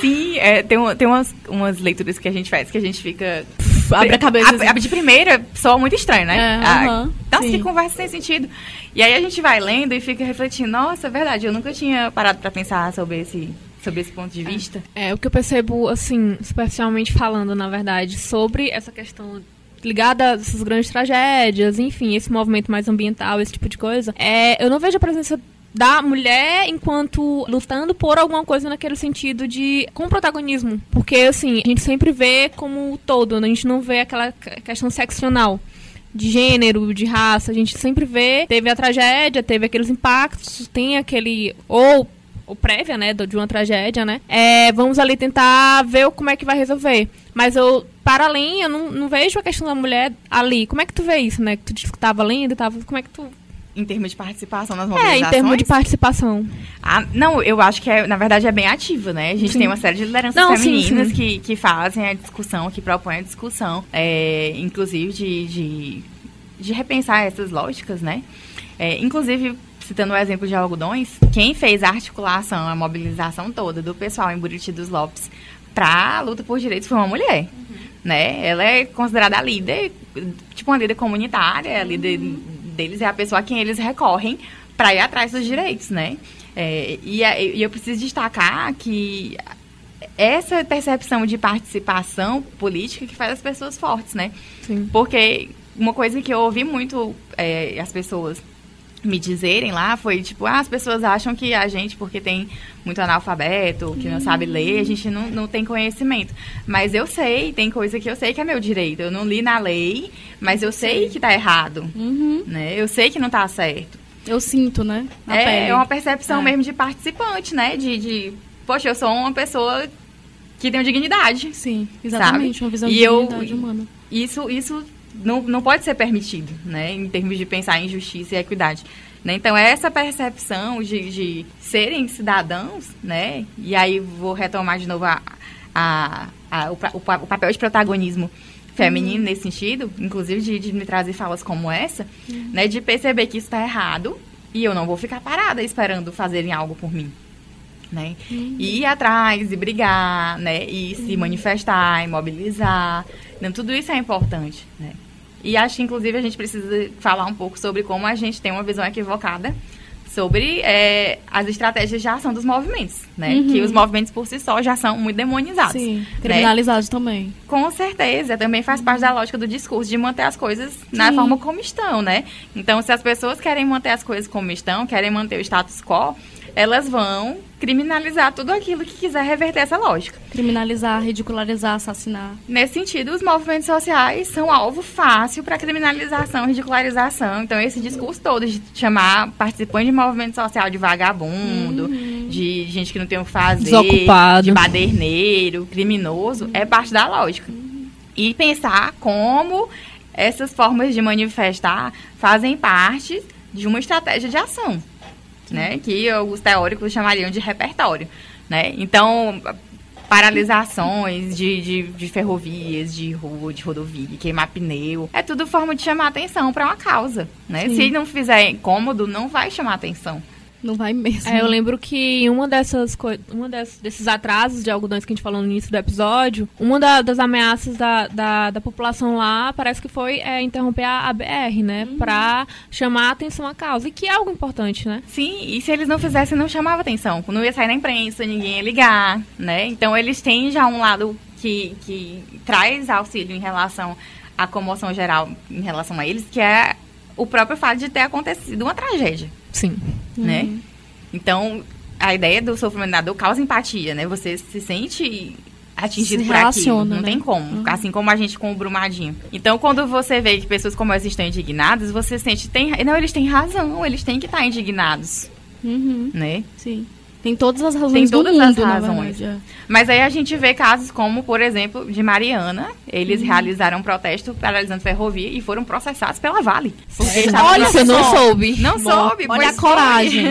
Sim, é, tem, tem umas, umas leituras que a gente faz que a gente fica. abre a cabeça, A, a de primeira soa muito estranho, né? É, Ah, nossa, sim. que conversa sem sentido. E aí a gente vai lendo e fica refletindo, nossa, é verdade, eu nunca tinha parado pra pensar sobre esse, sobre esse ponto de vista. É, o que eu percebo, assim, especialmente falando, na verdade, sobre essa questão ligada a essas grandes tragédias, enfim, esse movimento mais ambiental, esse tipo de coisa, é, eu não vejo a presença da mulher enquanto lutando por alguma coisa naquele sentido de com protagonismo, porque assim, a gente sempre vê como todo, né? a gente não vê aquela que- questão seccional de gênero, de raça, a gente sempre vê, teve a tragédia, teve aqueles impactos, tem aquele ou ou prévia, né, de uma tragédia, né? É, vamos ali tentar ver como é que vai resolver. Mas eu, para além, eu não, não vejo a questão da mulher ali. Como é que tu vê isso, né? Que tu disse que tava lendo e tava. Como é que tu. Em termos de participação nas É, mobilizações. em termos de participação. Ah, não, eu acho que é, na verdade é bem ativa, né? A gente Sim. tem uma série de lideranças Não, sim, femininas sim. Que, que fazem a discussão, que propõem a discussão, é, inclusive de, de, de repensar essas lógicas, né? É, inclusive, citando o exemplo de algodões, quem fez a articulação, a mobilização toda do pessoal em Buriti dos Lopes para a luta por direitos foi uma mulher. Né? Ela é considerada a líder, tipo uma líder comunitária, a líder deles é a pessoa a quem eles recorrem para ir atrás dos direitos, né? É, e, e eu preciso destacar que essa percepção de participação política que faz as pessoas fortes, né? Sim. Porque uma coisa que eu ouvi muito é, as pessoas me dizerem lá foi tipo, ah, as pessoas acham que a gente, porque tem muito analfabeto, que não sabe ler, a gente não, não tem conhecimento. Mas eu sei, tem coisa que eu sei que é meu direito. Eu não li na lei, mas eu sei que tá errado. Uhum. Né? Eu sei que não tá certo. Eu sinto, né? Na é, pele. é uma percepção É. mesmo de participante, né? De, de, poxa, eu sou uma pessoa que tem dignidade. Sim, exatamente. Sabe? Uma visão E de eu- dignidade humana. Isso, isso não, não pode ser permitido, né? Em termos de pensar em justiça e equidade. Né? Então, essa percepção de, de serem cidadãos, né? E aí vou retomar de novo a, a, a- o, o pa- o papel de protagonismo feminino nesse sentido, inclusive de, de me trazer falas como essa, né? De perceber que isso está errado e eu não vou ficar parada esperando fazerem algo por mim. Né? E ir atrás e brigar, né? E se manifestar, e mobilizar. Então, tudo isso é importante, né? E acho que, inclusive, a gente precisa falar um pouco sobre como a gente tem uma visão equivocada sobre é, as estratégias de ação dos movimentos, né? Uhum. Que os movimentos por si só já são muito demonizados. Sim, né? criminalizados também. Com certeza, também faz parte da lógica do discurso de manter as coisas na Sim. forma como estão, né? Então, se as pessoas querem manter as coisas como estão, querem manter o status quo, elas vão criminalizar tudo aquilo que quiser reverter essa lógica. Criminalizar, ridicularizar, assassinar. Nesse sentido, os movimentos sociais são alvo fácil para criminalização, ridicularização. Então, esse discurso todo de chamar participante de movimento social de vagabundo, de gente que não tem o que fazer, Desocupado. de baderneiro, criminoso, é parte da lógica. E pensar como essas formas de manifestar fazem parte de uma estratégia de ação, né? Que os teóricos chamariam de repertório, né? Então, paralisações de, de, de ferrovias, de rua, de rodovia, queimar pneu. É tudo forma de chamar atenção para uma causa, né? Sim. Se não fizer incômodo, não vai chamar atenção. Não vai mesmo. É, eu lembro que uma dessas uma dessas- desses atrasos de algodões que a gente falou no início do episódio, uma da- das ameaças da, da, da população lá parece que foi é, interromper a, a BR, né? Pra chamar a atenção à causa. E que é algo importante, né? Sim, e se eles não fizessem, não chamava atenção. Não ia sair na imprensa, ninguém ia ligar, né? Então, eles têm já um lado que, que traz auxílio em relação à comoção geral, em relação a eles, que é o próprio fato de ter acontecido uma tragédia, Sim. né? Então, a ideia do sofrimento da dor causa empatia, né? Você se sente atingido Se por aquilo. Não né? tem como. Assim como a gente com o Brumadinho. Então, quando você vê que pessoas como essas estão indignadas, você sente... Tem, não, eles têm razão. Eles têm que estar indignados, Uhum, né? sim. Tem todas as razões Tem todas do as mundo, na razões. verdade, Mas aí a gente vê casos como, por exemplo, de Mariana. Eles Uhum. realizaram um protesto paralisando ferrovia e foram processados pela Vale. Olha, você não soube. Não Bom, soube, Olha a coragem.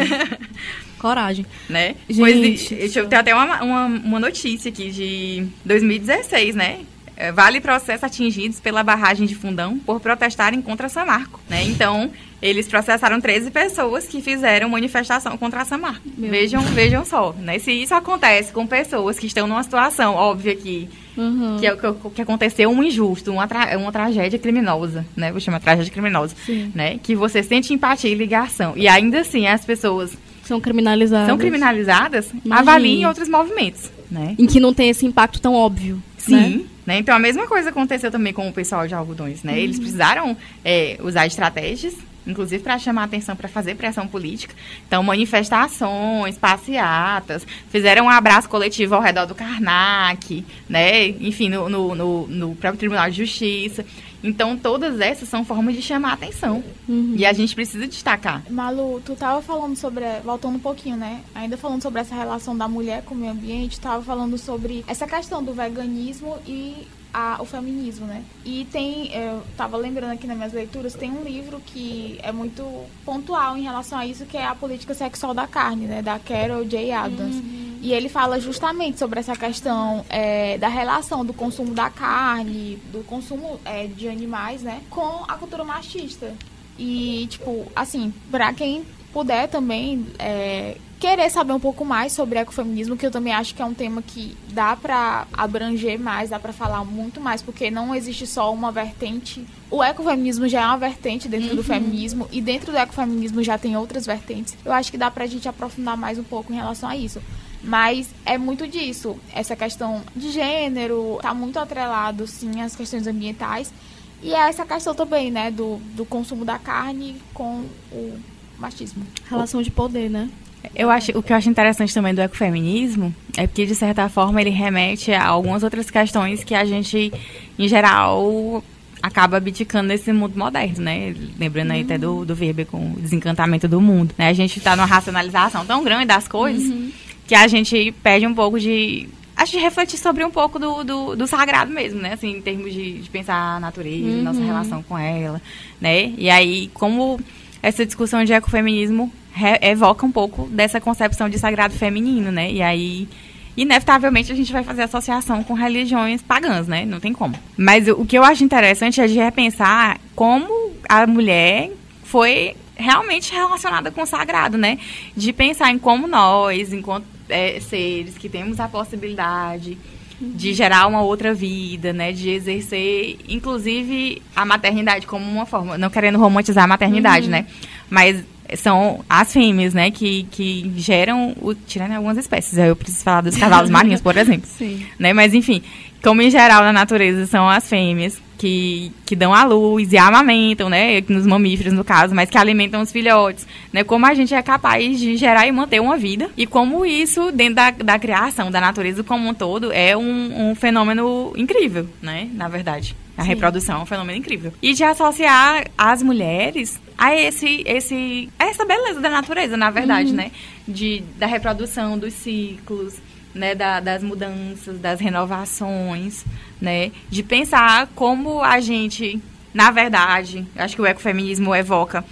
coragem. né? Gente, Pois, deixa eu ter até uma, uma, uma notícia aqui de 2016, né? É, Vale processa atingidos pela barragem de Fundão por protestarem contra Samarco, né? Então, eles processaram 13 pessoas que fizeram manifestação contra Samarco. Meu Vejam, vejam só, né? Se isso acontece com pessoas que estão numa situação óbvia que Uhum. que, é o que, que aconteceu um injusto, uma, tra- uma tragédia criminosa, né? Vou chamar tragédia criminosa, Sim. né? Que você sente empatia e ligação. E ainda assim, as pessoas São criminalizadas. são criminalizadas, Imagine. avaliem outros movimentos, né? Em que não tem esse impacto tão óbvio. Sim. Né? Né? Então a mesma coisa aconteceu também com o pessoal de algodões, né? Eles precisaram é, usar estratégias, inclusive para chamar atenção, para fazer pressão política. Então manifestações, passeatas, fizeram um abraço coletivo ao redor do Karnak, né? Enfim, no, no, no- no próprio Tribunal de Justiça. Então todas essas são formas de chamar atenção Uhum. e a gente precisa destacar. Malu, tu tava falando sobre, voltando um pouquinho, né? Ainda falando sobre essa relação da mulher com o meio ambiente, tava falando sobre essa questão do veganismo e a- o feminismo, né? E tem, eu tava lembrando aqui nas minhas leituras, tem um livro que é muito pontual em relação a isso, que é a política sexual da carne, né? Da Carol J. Adams. E ele fala justamente sobre essa questão é, da relação do consumo da carne, do consumo é, de animais, né? Com a cultura machista. E, tipo, assim, pra quem puder também é, querer saber um pouco mais sobre ecofeminismo, que eu também acho que é um tema que dá pra abranger mais, dá pra falar muito mais, porque não existe só uma vertente. O ecofeminismo já é uma vertente dentro do feminismo, e dentro do ecofeminismo já tem outras vertentes. Eu acho que dá pra gente aprofundar mais um pouco em relação a isso. Mas é muito disso. Essa questão de gênero tá muito atrelado, sim, às questões ambientais. E é essa questão também, né, do, do consumo da carne com o machismo. Relação de poder, né? Eu acho, o que eu acho interessante também do ecofeminismo é porque, de certa forma, ele remete a algumas outras questões que a gente, em geral, acaba abdicando nesse mundo moderno, né? Lembrando aí até do, do Weber com o desencantamento do mundo. Né? A gente está numa racionalização tão grande das coisas uhum. que a gente perde um pouco de acho de refletir sobre um pouco do, do, do, sagrado mesmo, né? Assim, em termos de, de pensar a natureza, uhum. nossa relação com ela, né? E aí, como essa discussão de ecofeminismo evoca um pouco dessa concepção de sagrado feminino, né? E aí, inevitavelmente, a gente vai fazer associação com religiões pagãs, né? Não tem como. Mas o, que eu acho interessante é de repensar como a mulher foi realmente relacionada com o sagrado, né? De pensar em como nós, enquanto é, seres que temos a possibilidade de gerar uma outra vida, né? De exercer, inclusive, a maternidade como uma forma, não querendo romantizar a maternidade, uhum. né? Mas são as fêmeas, né, que, que geram, o, tirando algumas espécies, eu preciso falar dos cavalos marinhos, por exemplo. Sim. Né, mas enfim, como em geral na natureza são as fêmeas que, que dão a luz e amamentam, né, nos mamíferos no caso, mas que alimentam os filhotes, né, como a gente é capaz de gerar e manter uma vida e como isso dentro da, da criação da natureza como um todo é um, um fenômeno incrível, né, na verdade. A Sim. reprodução é um fenômeno incrível. E de associar as mulheres a esse, esse, a essa beleza da natureza, na verdade, uhum. né? De, da reprodução dos ciclos, né, da, das mudanças, das renovações, né, de pensar como a gente, na verdade, acho que o ecofeminismo evoca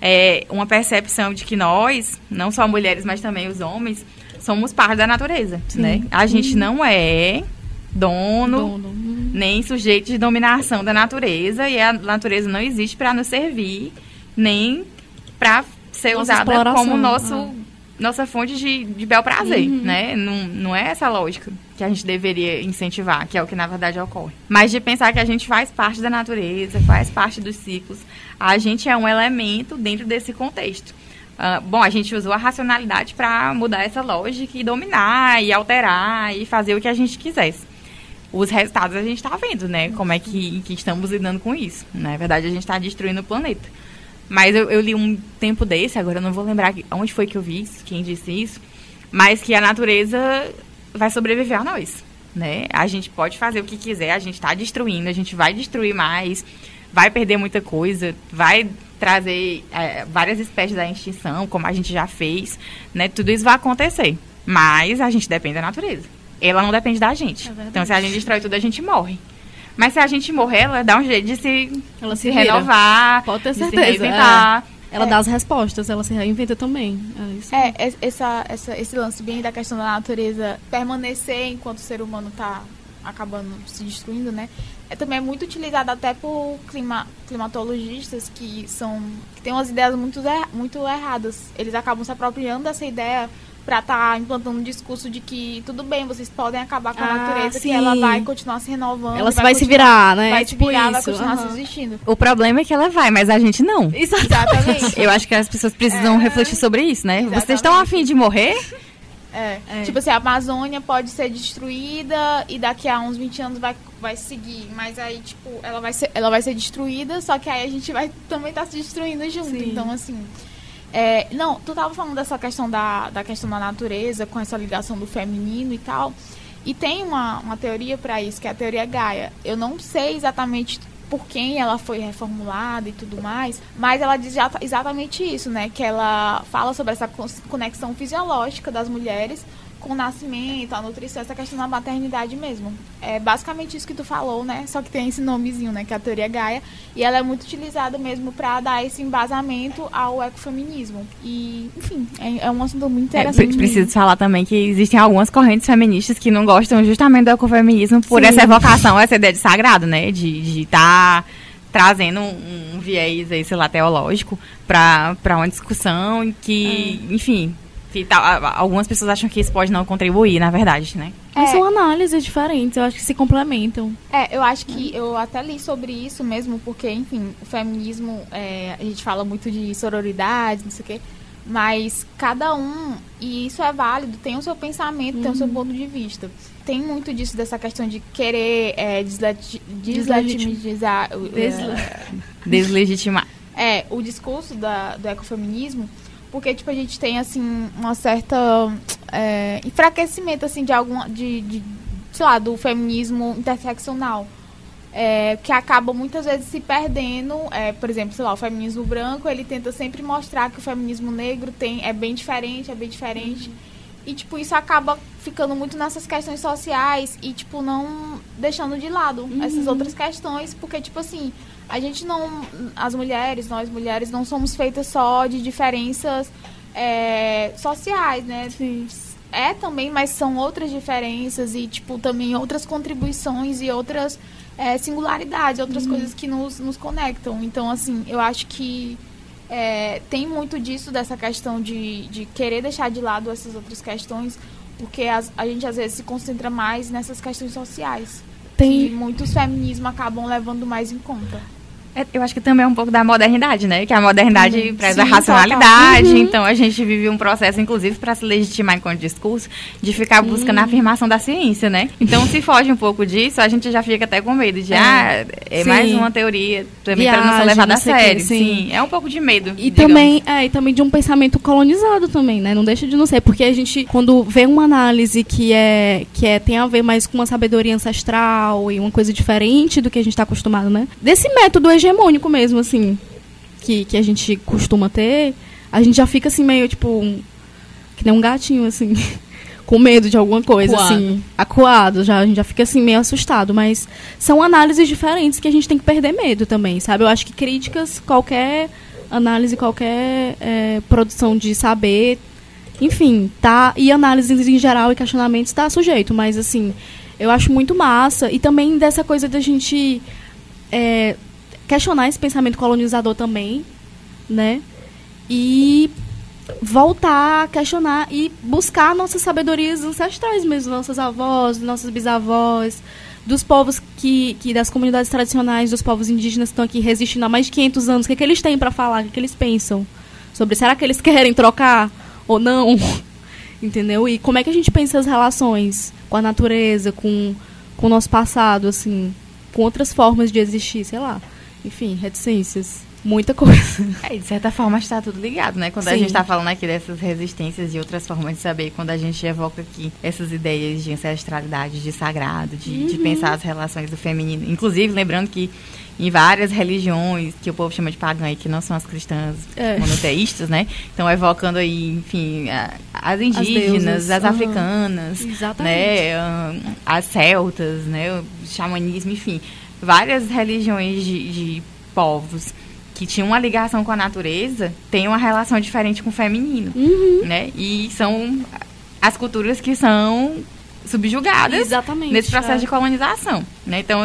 é, uma percepção de que nós, não só mulheres, mas também os homens, somos parte da natureza, Sim. né? A gente uhum. não é dono, dono. Nem sujeito de dominação da natureza e a natureza não existe para nos servir, nem para ser Nossa usada como nosso uhum nossa fonte de, de bel prazer, uhum. né? Não, não é essa lógica que a gente deveria incentivar, que é o que na verdade ocorre. Mas de pensar que a gente faz parte da natureza, faz parte dos ciclos, a gente é um elemento dentro desse contexto. Uh, bom, a gente usou a racionalidade para mudar essa lógica e dominar, e alterar, e fazer o que a gente quisesse. Os resultados a gente está vendo, né? Como é que, que estamos lidando com isso. Na verdade, a gente está destruindo o planeta. Mas eu, eu, li um tempo desse, agora eu não vou lembrar onde foi que eu vi isso, quem disse isso, mas que a natureza vai sobreviver a nós, né? A gente pode fazer o que quiser, a gente está destruindo, a gente vai destruir mais, vai perder muita coisa, vai trazer é, várias espécies da extinção, como a gente já fez, né? Tudo isso vai acontecer, mas a gente depende da natureza. Ela não depende da gente. É então, se a gente destrói tudo, a gente morre. Mas se a gente morrer, ela dá um jeito de se, ela se, se renovar, Pode ter certeza. de se reinventar. É. Ela é. dá as respostas, ela se reinventa também. É, é essa, essa, esse lance bem da questão da natureza permanecer enquanto o ser humano está acabando se destruindo, né? É também é muito utilizado até por clima, climatologistas que são que têm umas ideias muito, muito erradas. Eles acabam se apropriando dessa ideia para estar tá implantando um discurso de que tudo bem, vocês podem acabar com a ah, natureza, sim. que ela vai continuar se renovando. Ela vai, vai se virar, né? Vai tipo se virar, isso. vai continuar uhum. se existindo. O problema é que ela vai, mas a gente não. Exatamente. Eu acho que as pessoas precisam é... refletir sobre isso, né? Exatamente. Vocês estão afim de morrer? É. é. Tipo assim, a Amazônia pode ser destruída e daqui a uns 20 anos vai, vai seguir. Mas aí, tipo, ela vai ser, ela vai ser destruída, só que aí a gente vai também estar tá se destruindo junto. Sim. Então, assim. É, não, tu tava falando dessa questão da, da questão da natureza, com essa ligação do feminino e tal. E tem uma, uma teoria para isso, que é a teoria Gaia. Eu não sei exatamente por quem ela foi reformulada e tudo mais, mas ela diz exatamente isso, né? Que ela fala sobre essa conexão fisiológica das mulheres com o nascimento, a nutrição, essa questão da maternidade mesmo. É basicamente isso que tu falou, né? Só que tem esse nomezinho, né? Que é a teoria Gaia. E ela é muito utilizada mesmo para dar esse embasamento ao ecofeminismo. E, enfim, é, é um assunto muito é, interessante. É, preciso falar também que existem algumas correntes feministas que não gostam justamente do ecofeminismo por Sim. essa evocação, essa ideia de sagrado, né? De estar tá trazendo um, um, viés aí, sei lá, teológico para uma discussão que, é. enfim, que tá, algumas pessoas acham que isso pode não contribuir, na verdade, né? É. São análises diferentes, eu acho que se complementam. É, eu acho que eu até li sobre isso mesmo, porque, enfim, o feminismo, é, a gente fala muito de sororidade, não sei o quê, Mas cada um, e isso é válido, tem o seu pensamento, tem o seu ponto de vista. Tem muito disso, dessa questão de querer é, deslegitimizar. Desle- é, Deslegitimar. é, o discurso da, do ecofeminismo, porque, tipo, a gente tem, assim, uma certa é, enfraquecimento, assim, de alguma, de, de, sei lá, do feminismo interseccional, é, que acaba muitas vezes se perdendo, é, por exemplo, sei lá, o feminismo branco, ele tenta sempre mostrar que o feminismo negro tem, é bem diferente, é bem diferente, e, tipo, isso acaba ficando muito nessas questões sociais e, tipo, não deixando de lado essas outras questões, porque, tipo assim, a gente não. As mulheres, nós mulheres, não somos feitas só de diferenças é, sociais, né? É também, mas são outras diferenças e, tipo, também outras contribuições e outras é, singularidades, outras coisas que nos, nos conectam. Então, assim, eu acho que é, tem muito disso, dessa questão de, de querer deixar de lado essas outras questões, porque as- a gente às vezes se concentra mais nessas questões sociais. Tem- Que muitos feminismos acabam levando mais em conta. É, Eu acho que também é um pouco da modernidade, né? Que a modernidade Uhum. preza a Sim, racionalidade, então a gente vive um processo, inclusive, para se legitimar enquanto discurso, de ficar buscando a afirmação da ciência, né? Então, se foge um pouco disso, a gente já fica até com medo de, É. ah, é Sim. mais uma teoria também para não ser levada a sério. sim. Sim, é um pouco de medo. E digamos. também, é, e também de um pensamento colonizado também, né? Não deixa de não ser, porque a gente quando vê uma análise que é que é tem a ver mais com uma sabedoria ancestral e uma coisa diferente do que a gente está acostumado, né? Desse método hegemônico mesmo, assim, que que a gente costuma ter, a gente já fica assim meio tipo um- que nem um gatinho assim. Com medo de alguma coisa, Acuado. assim. Acuado, já, a gente já fica assim meio assustado. Mas são análises diferentes que a gente tem que perder medo também, sabe? Eu acho que críticas, qualquer análise, qualquer é, produção de saber, enfim, tá. E análises em geral e questionamentos tá sujeito, mas assim, eu acho muito massa. E também dessa coisa da gente é, questionar esse pensamento colonizador também, né? E voltar a questionar e buscar nossas sabedorias ancestrais mesmo, nossas avós, nossas bisavós, dos povos que, que das comunidades tradicionais, dos povos indígenas que estão aqui resistindo há mais de 500 anos, o que, é que eles têm para falar, o que, é que eles pensam sobre, será que eles querem trocar ou não? Entendeu? E como é que a gente pensa as relações com a natureza, com, com o nosso passado, assim, com outras formas de existir, sei lá. Enfim, reticências. Muita coisa. É, de certa forma está tudo ligado, né? Quando a Sim. gente está falando aqui dessas resistências e outras formas de saber, quando a gente evoca aqui essas ideias de ancestralidade, de sagrado, de, Uhum. de pensar as relações do feminino. Inclusive, lembrando que em várias religiões que o povo chama de pagã e que não são as cristãs É. monoteístas, né? Então, evocando aí, enfim, a- as indígenas, deusas, as, aham. africanas, Exatamente. né? As celtas, né? O xamanismo, enfim. Várias religiões de, de povos que tinham uma ligação com a natureza têm uma relação diferente com o feminino, Uhum. né? E são as culturas que são subjugadas Exatamente. nesse processo é. de colonização, né? Então,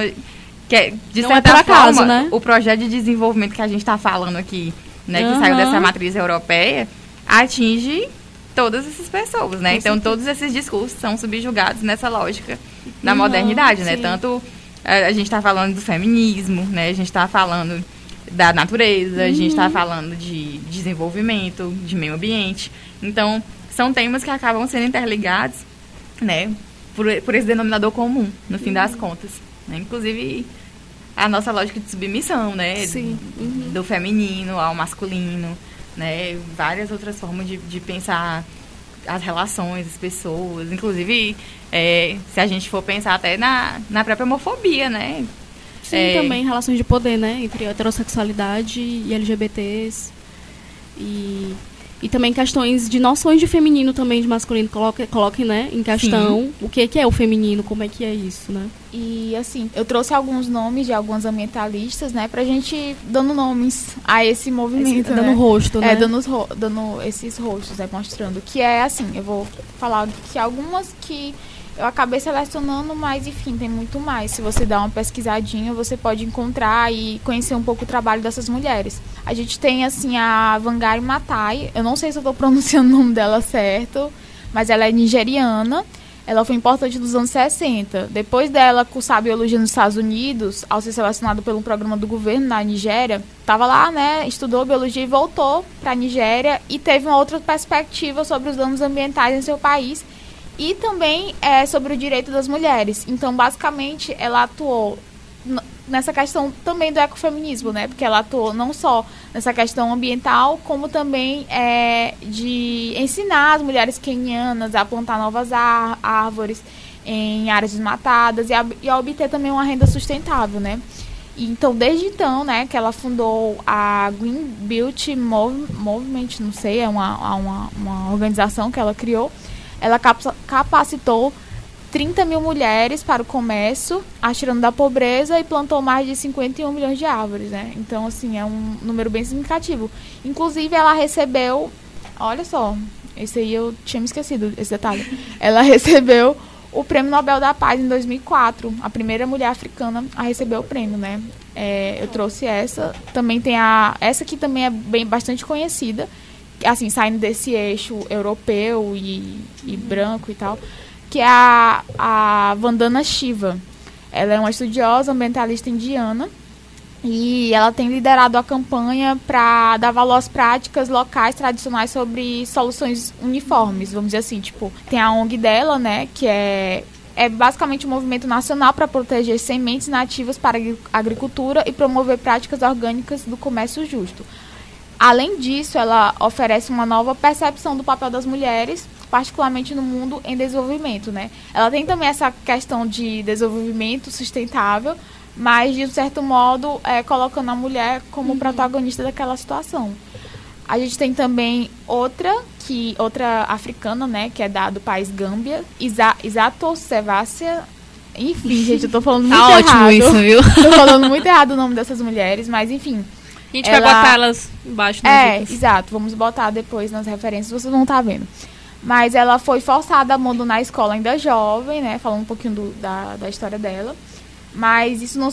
que, é- de Não é certa acaso, forma, né? o projeto de desenvolvimento que a gente está falando aqui, né, que Aham. saiu dessa matriz europeia, atinge todas essas pessoas, né? Com então, certeza. todos esses discursos são subjugados nessa lógica da Uhum, modernidade, né? sim. Tanto a gente está falando do feminismo, né? A gente está falando da natureza, a gente está Uhum. falando de desenvolvimento, de meio ambiente. Então, são temas que acabam sendo interligados, né? Por, por esse denominador comum, no fim Uhum. das contas. né? Inclusive, a nossa lógica de submissão, né? Sim. Uhum. Do feminino ao masculino, né? Várias outras formas de, de pensar as relações, as pessoas. Inclusive, é, se a gente for pensar até na, na própria homofobia, né? Sim, É. também relações de poder, né? Entre heterossexualidade e LGBTs. E, e também questões de noções de feminino também, de masculino. Coloquem, coloquem né, em questão o que, que é o feminino, como é que é isso, né? E assim, eu trouxe alguns nomes de alguns ambientalistas, né, pra gente dando nomes a esse movimento, Esse- dando né? rosto, né? É, dando, os ro- dando esses rostos, é, mostrando. Que é assim, eu vou falar que algumas que eu acabei selecionando, mas enfim, tem muito mais. Se você dá uma pesquisadinha, você pode encontrar e conhecer um pouco o trabalho dessas mulheres. A gente tem, assim, a Vangari Matai. Eu não sei se eu tô pronunciando o nome dela certo, mas ela é nigeriana. ela foi importante nos anos 60. Depois dela cursar biologia nos Estados Unidos, ao ser selecionado pelo programa do governo na Nigéria, estava lá, né, estudou biologia e voltou para a Nigéria e teve uma outra perspectiva sobre os danos ambientais em seu país e também é, sobre o direito das mulheres. Então, basicamente, ela atuou nessa questão também do ecofeminismo, né? Porque ela atuou não só nessa questão ambiental, como também é, de ensinar as mulheres quenianas a plantar novas árvores em áreas desmatadas e a, e a obter também uma renda sustentável, né? Então, desde então, né, que ela fundou a Green Beauty Movement, não sei, é uma, uma, uma organização que ela criou, ela capacitou 30 mil mulheres para o comércio, atirando da pobreza e plantou mais de 51 milhões de árvores, né? Então, assim, é um número bem significativo. Inclusive, ela recebeu, olha só, esse aí eu tinha me esquecido, esse detalhe. Ela recebeu o Prêmio Nobel da Paz em 2004, a primeira mulher africana a receber o prêmio, né? É, eu trouxe essa. Também tem a, essa aqui também é bem bastante conhecida, assim, saindo desse eixo europeu e, e branco e tal que é a, a Vandana Shiva. Ela é uma estudiosa ambientalista indiana e ela tem liderado a campanha para dar valor às práticas locais tradicionais sobre soluções uniformes, vamos dizer assim, tipo, tem a ONG dela, né, que é é basicamente um movimento nacional para proteger sementes nativas para a agricultura e promover práticas orgânicas do comércio justo. Além disso, ela oferece uma nova percepção do papel das mulheres particularmente no mundo em desenvolvimento, né? Ela tem também essa questão de desenvolvimento sustentável, mas de um certo modo é, colocando a mulher como uhum. protagonista daquela situação. A gente tem também outra que outra africana, né, que é da do país Gâmbia, Isa, Isato Sevácia. Enfim, gente, eu tô falando tá muito tá errado. isso, viu? tô falando muito errado o nome dessas mulheres, mas enfim. A gente ela... vai botar elas embaixo É, dicas. exato. Vamos botar depois nas referências, vocês vão estar tá vendo. Mas ela foi forçada a abandonar a escola ainda jovem, né? Falando um pouquinho do, da, da história dela. Mas isso não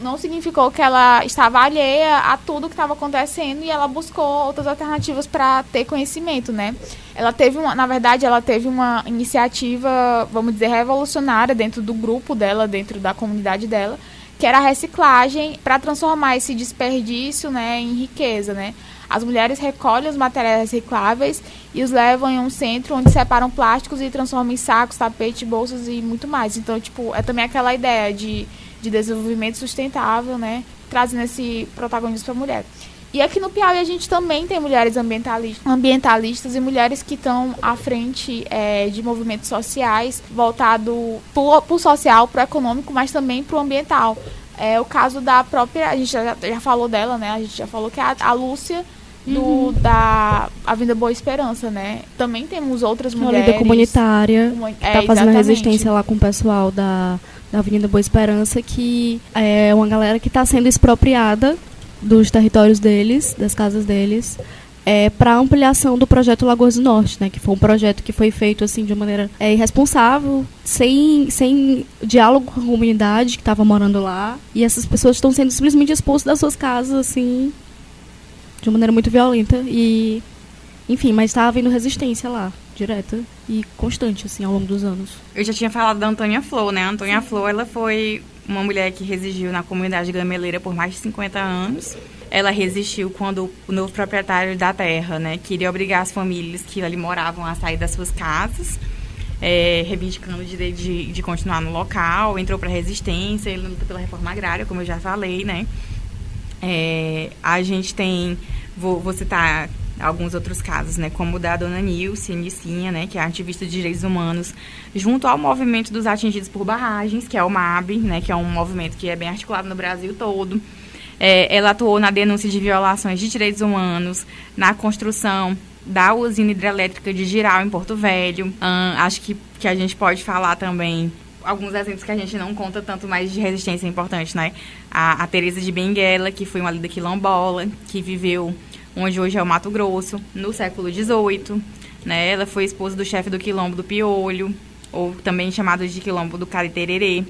não significou que ela estava alheia a tudo que estava acontecendo e ela buscou outras alternativas para ter conhecimento, né? Ela teve uma, na verdade, ela teve uma iniciativa, vamos dizer, revolucionária dentro do grupo dela, dentro da comunidade dela, que era a reciclagem para transformar esse desperdício, né, em riqueza, né? As mulheres recolhem os materiais recicláveis e os levam em um centro onde separam plásticos e transformam em sacos, tapetes, bolsas e muito mais. Então, tipo, é também aquela ideia de, de desenvolvimento sustentável, né? Trazendo esse protagonismo para a mulher. E aqui no Piauí a gente também tem mulheres ambientalistas, ambientalistas e mulheres que estão à frente é, de movimentos sociais voltado para o social, para o econômico, mas também para o ambiental. É o caso da própria, a gente já, já falou dela, né? A gente já falou que é a, a Lúcia do, uhum. da Avenida Boa Esperança, né? Também temos outras uma mulheres. líder comunitária que está é, fazendo resistência lá com o pessoal da, da Avenida Boa Esperança, que é uma galera que está sendo expropriada dos territórios deles, das casas deles, é, para ampliação do projeto Lagoas do Norte, né? Que foi um projeto que foi feito assim de uma maneira é, irresponsável, sem, sem diálogo com a comunidade que estava morando lá. E essas pessoas estão sendo simplesmente expulsas das suas casas, assim, de uma maneira muito violenta e enfim, mas está havendo resistência lá, direta e constante assim ao longo dos anos. Eu já tinha falado da Antônia Flor, né? A Antônia Sim. Flor, ela foi uma mulher que residiu na comunidade gameleira por mais de 50 anos. Ela resistiu quando o novo proprietário da terra, né, queria obrigar as famílias que ali moravam a sair das suas casas. É, reivindicando o direito de, de continuar no local, entrou para a resistência, ele luta pela reforma agrária, como eu já falei, né? É, a gente tem, vou, vou, citar alguns outros casos, né, como o da dona Nilce, Nicinha, né, que é ativista de direitos humanos, junto ao movimento dos atingidos por barragens, que é o MAB, né, que é um movimento que é bem articulado no Brasil todo. É, ela atuou na denúncia de violações de direitos humanos, na construção da usina hidrelétrica de Giral, em Porto Velho. Hum, acho que, que a gente pode falar também alguns exemplos que a gente não conta tanto, mas de resistência importante, né? A, a Teresa de Benguela, que foi uma lida quilombola, que viveu onde hoje é o Mato Grosso, no século XVIII. Né? Ela foi esposa do chefe do quilombo do Piolho, ou também chamado de quilombo do Caritererê,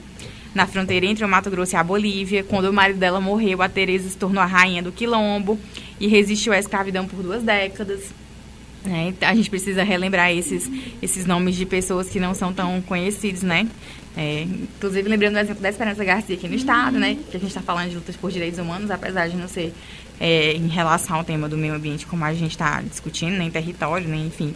na fronteira entre o Mato Grosso e a Bolívia. Quando o marido dela morreu, a Teresa se tornou a rainha do quilombo e resistiu à escravidão por duas décadas. Né? A gente precisa relembrar esses, esses nomes de pessoas que não são tão conhecidos, né? É, inclusive, lembrando do exemplo da Esperança Garcia aqui no Estado, né? Que a gente está falando de lutas por direitos humanos, apesar de não ser é, em relação ao tema do meio ambiente, como a gente está discutindo, nem território, nem enfim.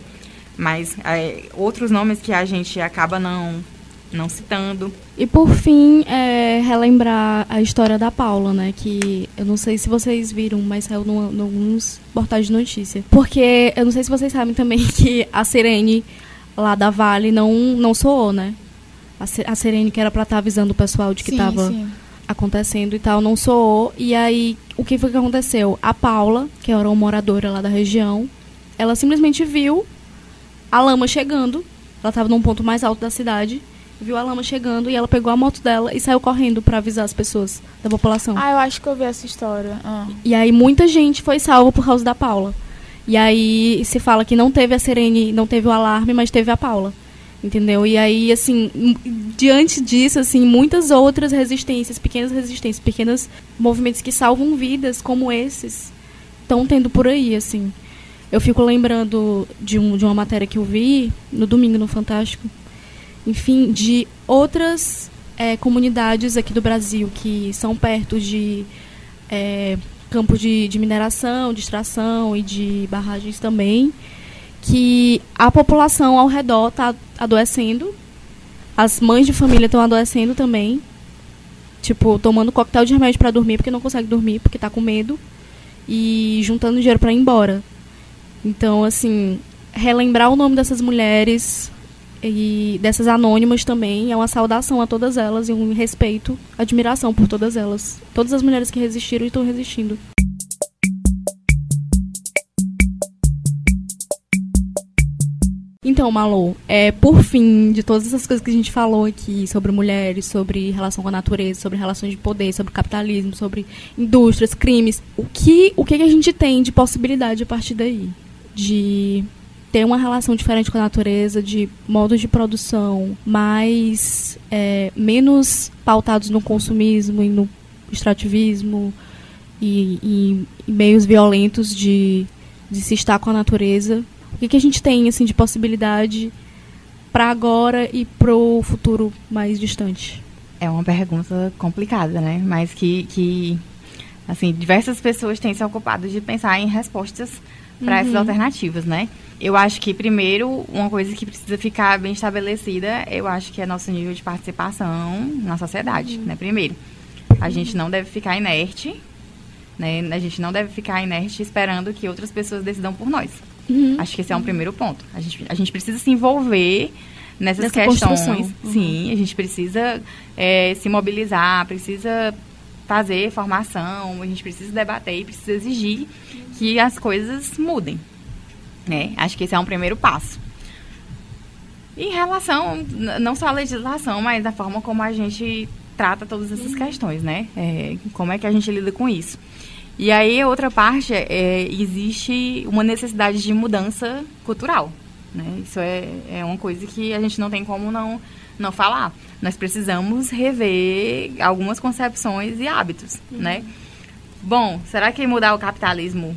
Mas é, outros nomes que a gente acaba não, não citando. E por fim, é, relembrar a história da Paula, né? Que eu não sei se vocês viram, mas saiu em alguns portais de notícia. Porque eu não sei se vocês sabem também que a Serene lá da Vale não, não soou, né? A, Serene que era pra estar tá avisando o pessoal de que estava acontecendo e tal, não soou. E aí, o que foi que aconteceu? A Paula, que era uma moradora lá da região, ela simplesmente viu a lama chegando. Ela estava num ponto mais alto da cidade viu a lama chegando e ela pegou a moto dela e saiu correndo para avisar as pessoas da população. Ah, eu acho que eu vi essa história. Ah. E aí muita gente foi salva por causa da Paula. E aí se fala que não teve a Serene, não teve o alarme, mas teve a Paula. Entendeu? E aí, assim, diante disso, assim, muitas outras resistências, pequenas resistências, pequenos movimentos que salvam vidas como esses, estão tendo por aí, assim. Eu fico lembrando de, um, de uma matéria que eu vi no domingo no Fantástico, enfim, de outras é, comunidades aqui do Brasil que são perto de é, campos de, de mineração, de extração e de barragens também, que a população ao redor está adoecendo, as mães de família estão adoecendo também, tipo, tomando coquetel de remédio para dormir porque não consegue dormir, porque está com medo, e juntando dinheiro para ir embora. Então, assim, relembrar o nome dessas mulheres, e dessas anônimas também. É uma saudação a todas elas e um respeito, admiração por todas elas. Todas as mulheres que resistiram e estão resistindo. Então, Malu, é, por fim, de todas essas coisas que a gente falou aqui sobre mulheres, sobre relação com a natureza, sobre relações de poder, sobre capitalismo, sobre indústrias, crimes, o que, o que a gente tem de possibilidade a partir daí? De ter uma relação diferente com a natureza, de modos de produção mais é, menos pautados no consumismo e no extrativismo e, e, e, meios violentos de, de se estar com a natureza. O que, que a gente tem assim de possibilidade para agora e para o futuro mais distante? É uma pergunta complicada, né? Mas que, que assim, diversas pessoas têm se ocupado de pensar em respostas para uhum. essas alternativas, né? Eu acho que, primeiro, uma coisa que precisa ficar bem estabelecida, eu acho que é nosso nível de participação na sociedade, uhum. né? Primeiro, a gente não deve ficar inerte, né? A gente não deve ficar inerte esperando que outras pessoas decidam por nós. Uhum. Acho que esse é um primeiro ponto. A gente, a gente precisa se envolver nessas Nessa questões. Uhum. Sim, a gente precisa é, se mobilizar, precisa fazer formação, a gente precisa debater e precisa exigir que as coisas mudem. Né? Acho que esse é um primeiro passo. Em relação, não só à legislação, mas da forma como a gente trata todas essas questões, né? É, como é que a gente lida com isso? E aí, outra parte, é, existe uma necessidade de mudança cultural. Né? Isso é, é uma coisa que a gente não tem como não, não falar. Nós precisamos rever algumas concepções e hábitos, uhum. né? Bom, será que mudar o capitalismo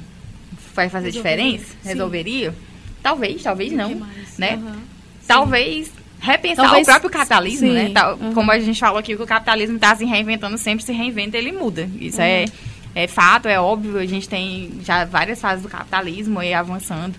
vai fazer diferença? Sim. Resolveria? Talvez, talvez não, né? Uhum. Talvez repensar talvez, o próprio capitalismo, né? sim. né? Tal, uhum. Como a gente falou aqui, que o capitalismo está se reinventando, sempre se reinventa, ele muda. Isso é, uhum. É, é fato, é óbvio. A gente tem já várias fases do capitalismo aí avançando.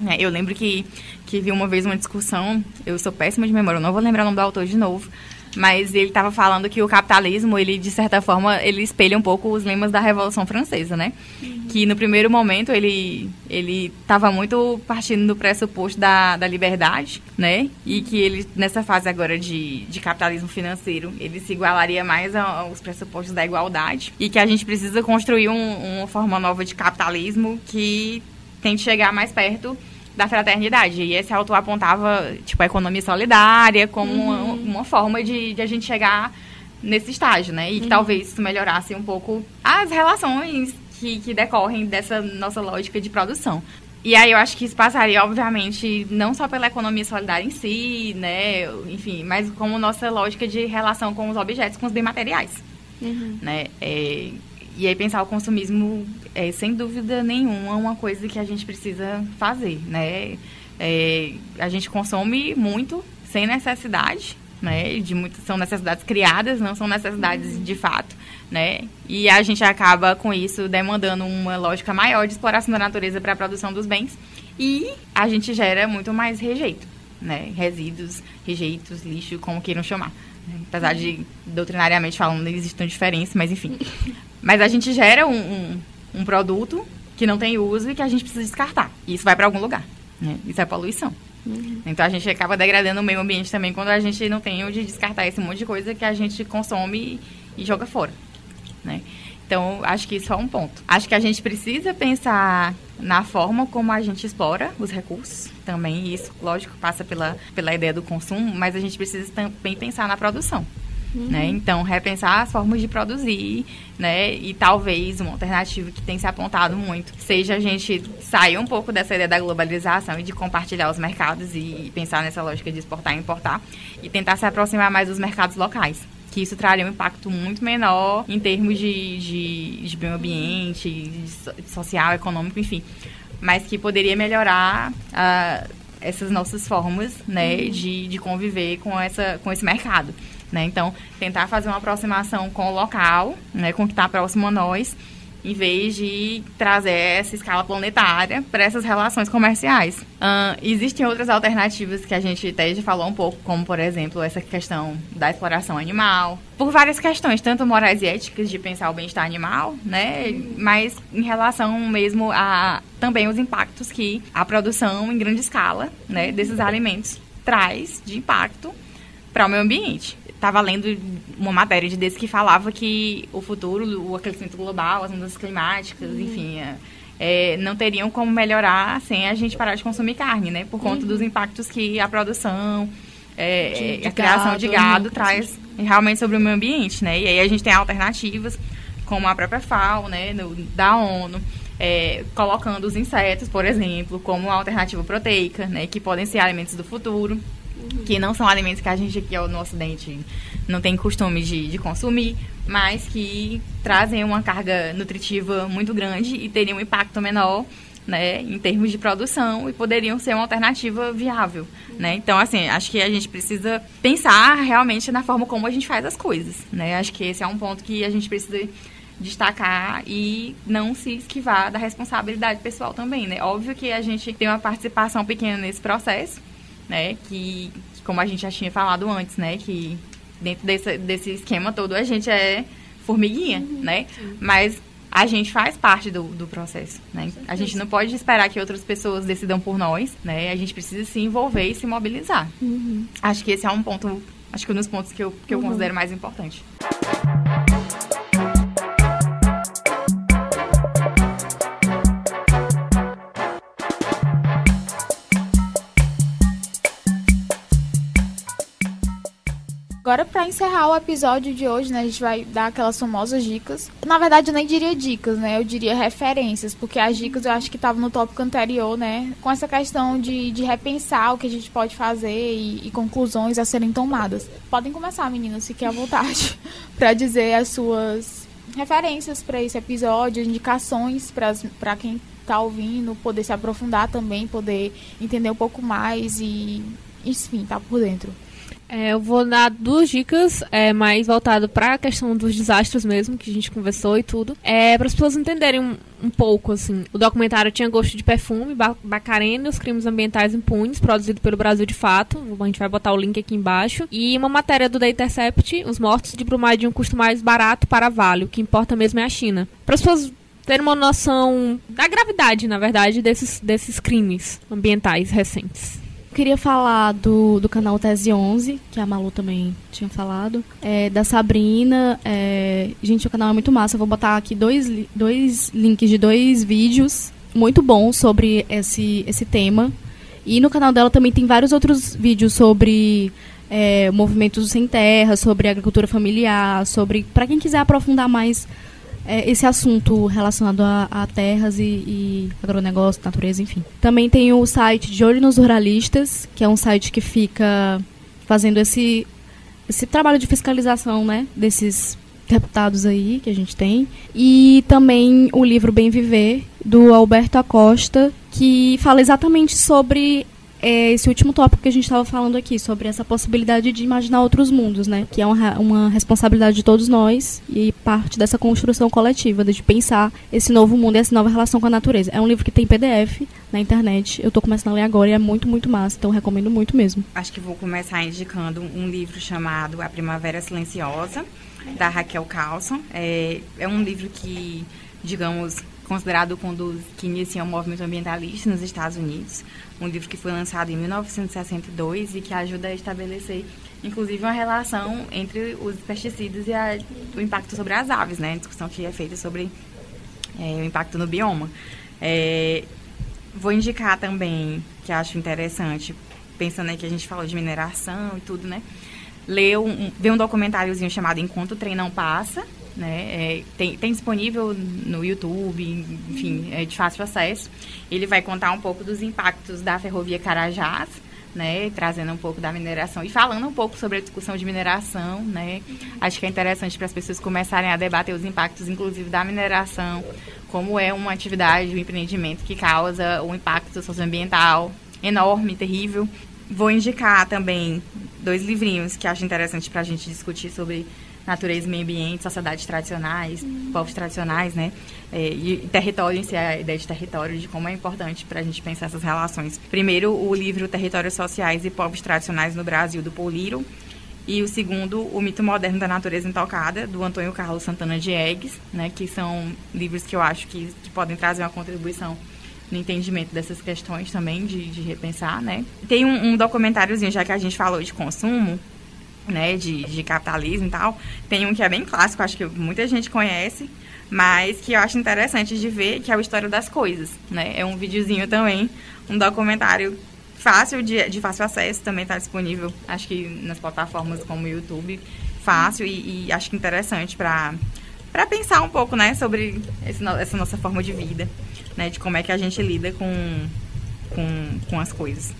Né? Eu lembro que, que vi uma vez uma discussão, eu sou péssima de memória, eu não vou lembrar o nome do autor de novo, mas ele estava falando que o capitalismo, ele de certa forma, ele espelha um pouco os lemas da Revolução Francesa, né? Uhum. Que no primeiro momento ele ele estava muito partindo do pressuposto da, da liberdade, né? E que ele nessa fase agora de, de capitalismo financeiro, ele se igualaria mais aos pressupostos da igualdade e que a gente precisa construir um, uma forma nova de capitalismo que tente chegar mais perto da fraternidade. E esse autor apontava, tipo, a economia solidária como uhum. uma, uma, forma de, de, a gente chegar nesse estágio, né? E que uhum. talvez isso melhorasse um pouco as relações que, que decorrem dessa nossa lógica de produção. E aí eu acho que isso passaria, obviamente, não só pela economia solidária em si, né? Enfim, mas como nossa lógica de relação com os objetos, com os bem materiais. Uhum. Né? É, e aí pensar o consumismo é sem dúvida nenhuma uma coisa que a gente precisa fazer, né? É, a gente consome muito sem necessidade, né? De muitas são necessidades criadas, não são necessidades uhum. de fato, né? E a gente acaba com isso demandando uma lógica maior de exploração da natureza para a produção dos bens e a gente gera muito mais rejeito, né? Resíduos, rejeitos, lixo, como queiram chamar. Apesar de, doutrinariamente falando, existem diferenças, mas enfim. Mas a gente gera um, um, um, produto que não tem uso e que a gente precisa descartar. E isso vai para algum lugar. Né? Isso é poluição. Uhum. Então a gente acaba degradando o meio ambiente também quando a gente não tem onde descartar esse monte de coisa que a gente consome e, e joga fora. Né? Então, acho que isso é um ponto. Acho que a gente precisa pensar na forma como a gente explora os recursos também. E isso, lógico, passa pela, pela ideia do consumo, mas a gente precisa também pensar na produção. Uhum. Né? Então, repensar as formas de produzir, né? E talvez uma alternativa que tem se apontado muito seja a gente sair um pouco dessa ideia da globalização e de compartilhar os mercados e pensar nessa lógica de exportar e importar e tentar se aproximar mais dos mercados locais que isso traria um impacto muito menor em termos de, de, de meio ambiente, de social, econômico, enfim. Mas que poderia melhorar uh, essas nossas formas né, uhum. de, de conviver com, essa, com esse mercado. Né? Então, tentar fazer uma aproximação com o local, né, com o que está próximo a nós, em vez de trazer essa escala planetária para essas relações comerciais. Uh, existem outras alternativas que a gente até já falou um pouco, como, por exemplo, essa questão da exploração animal, por várias questões, tanto morais e éticas de pensar o bem-estar animal, né, mas em relação mesmo a também os impactos que a produção em grande escala, né, desses alimentos traz de impacto para o meio ambiente estava lendo uma matéria de desse que falava que o futuro, o aquecimento global, as mudanças climáticas, uhum. enfim, é, é, não teriam como melhorar sem a gente parar de consumir carne, né? Por conta uhum. dos impactos que a produção, é, de, de a criação gado, de gado né? traz realmente sobre o meio ambiente, né? E aí a gente tem alternativas, como a própria FAO, né, no, da ONU, é, colocando os insetos, por exemplo, como alternativa proteica, né, que podem ser alimentos do futuro que não são alimentos que a gente aqui no Ocidente não tem costume de, de consumir, mas que trazem uma carga nutritiva muito grande e teriam um impacto menor né, em termos de produção e poderiam ser uma alternativa viável, né? Então, assim, acho que a gente precisa pensar realmente na forma como a gente faz as coisas, né? Acho que esse é um ponto que a gente precisa destacar e não se esquivar da responsabilidade pessoal também, né? Óbvio que a gente tem uma participação pequena nesse processo, né? Que, como a gente já tinha falado antes, né? Que dentro desse, desse esquema todo a gente é formiguinha, uhum, né? Sim. Mas a gente faz parte do, do processo, né? A gente não pode esperar que outras pessoas decidam por nós, né? A gente precisa se envolver e se mobilizar. Uhum. Acho que esse é um ponto, acho que um dos pontos que eu, que eu uhum. considero mais importante. Agora, para encerrar o episódio de hoje, né, a gente vai dar aquelas famosas dicas. Na verdade, eu nem diria dicas, né? Eu diria referências, porque as dicas eu acho que estavam no tópico anterior, né? Com essa questão de, de repensar o que a gente pode fazer e, e conclusões a serem tomadas. Podem começar, meninas, fiquem à vontade para dizer as suas referências para esse episódio, indicações para quem está ouvindo, poder se aprofundar também, poder entender um pouco mais e, enfim, tá por dentro. É, eu vou dar duas dicas é, mais voltado para a questão dos desastres mesmo, que a gente conversou e tudo. É, para as pessoas entenderem um, um, pouco, assim. O documentário tinha gosto de perfume, Bacarena os crimes ambientais impunes, produzido pelo Brasil de Fato. A gente vai botar o link aqui embaixo. E uma matéria do The Intercept, os mortos de Brumadinho custo mais barato para Vale. O que importa mesmo é a China. Para as pessoas terem uma noção da gravidade, na verdade, desses, desses crimes ambientais recentes queria falar do, do canal Tese 11, que a Malu também tinha falado. É, da Sabrina. É, gente, o canal é muito massa. Eu vou botar aqui dois, dois links de dois vídeos muito bons sobre esse, esse tema. E no canal dela também tem vários outros vídeos sobre é, movimentos sem terra, sobre agricultura familiar, sobre. para quem quiser aprofundar mais é, esse assunto relacionado a, a terras e, e, agronegócio, natureza, enfim. Também tem o site de Olho nos Ruralistas, que é um site que fica fazendo esse, esse trabalho de fiscalização né, desses deputados aí que a gente tem. E também o livro Bem Viver, do Alberto Acosta, que fala exatamente sobre é esse último tópico que a gente estava falando aqui, sobre essa possibilidade de imaginar outros mundos, né? Que é uma, uma responsabilidade de todos nós e parte dessa construção coletiva, de pensar esse novo mundo e essa nova relação com a natureza. É um livro que tem PDF na internet. Eu estou começando a ler agora e é muito, muito massa, então recomendo muito mesmo. Acho que vou começar indicando um livro chamado A Primavera Silenciosa, da Raquel Carlson. É, é um livro que, digamos, considerado um dos que iniciam o movimento ambientalista nos Estados Unidos. Um livro que foi lançado em 1962 e que ajuda a estabelecer, inclusive, uma relação entre os pesticidas e a, o impacto sobre as aves, né? A discussão que é feita sobre é, o impacto no bioma. É, vou indicar também, que acho interessante, pensando aí que a gente falou de mineração e tudo, né? Ler um, ver um documentáriozinho chamado Enquanto o Trem Não Passa, né? É, tem, tem disponível no YouTube, enfim, é de fácil acesso. Ele vai contar um pouco dos impactos da ferrovia Carajás, né, trazendo um pouco da mineração e falando um pouco sobre a discussão de mineração, né? Acho que é interessante para as pessoas começarem a debater os impactos, inclusive da mineração, como é uma atividade, um empreendimento que causa um impacto socioambiental enorme, terrível. Vou indicar também dois livrinhos que acho interessante para a gente discutir sobre natureza e meio ambiente, sociedades tradicionais, uhum. povos tradicionais, né? É, e território em si, a ideia de território, de como é importante para a gente pensar essas relações. Primeiro, o livro Territórios Sociais e Povos Tradicionais no Brasil, do Paul. E o segundo, O Mito Moderno da Natureza Intocada, do Antônio Carlos Santana de Eggs, né? Que são livros que eu acho que, que podem trazer uma contribuição no entendimento dessas questões também, de, de repensar, né? Tem um, um documentáriozinho, já que a gente falou de consumo, né, de, de capitalismo e tal. Tem um que é bem clássico, acho que muita gente conhece, mas que eu acho interessante de ver, que é o História das Coisas, né? É um videozinho também, um documentário fácil de, de fácil acesso, também está disponível, acho que nas plataformas como o YouTube, fácil e, e acho que interessante para para pensar um pouco, né, sobre esse, essa nossa forma de vida, né, de como é que a gente lida com, com, com as coisas.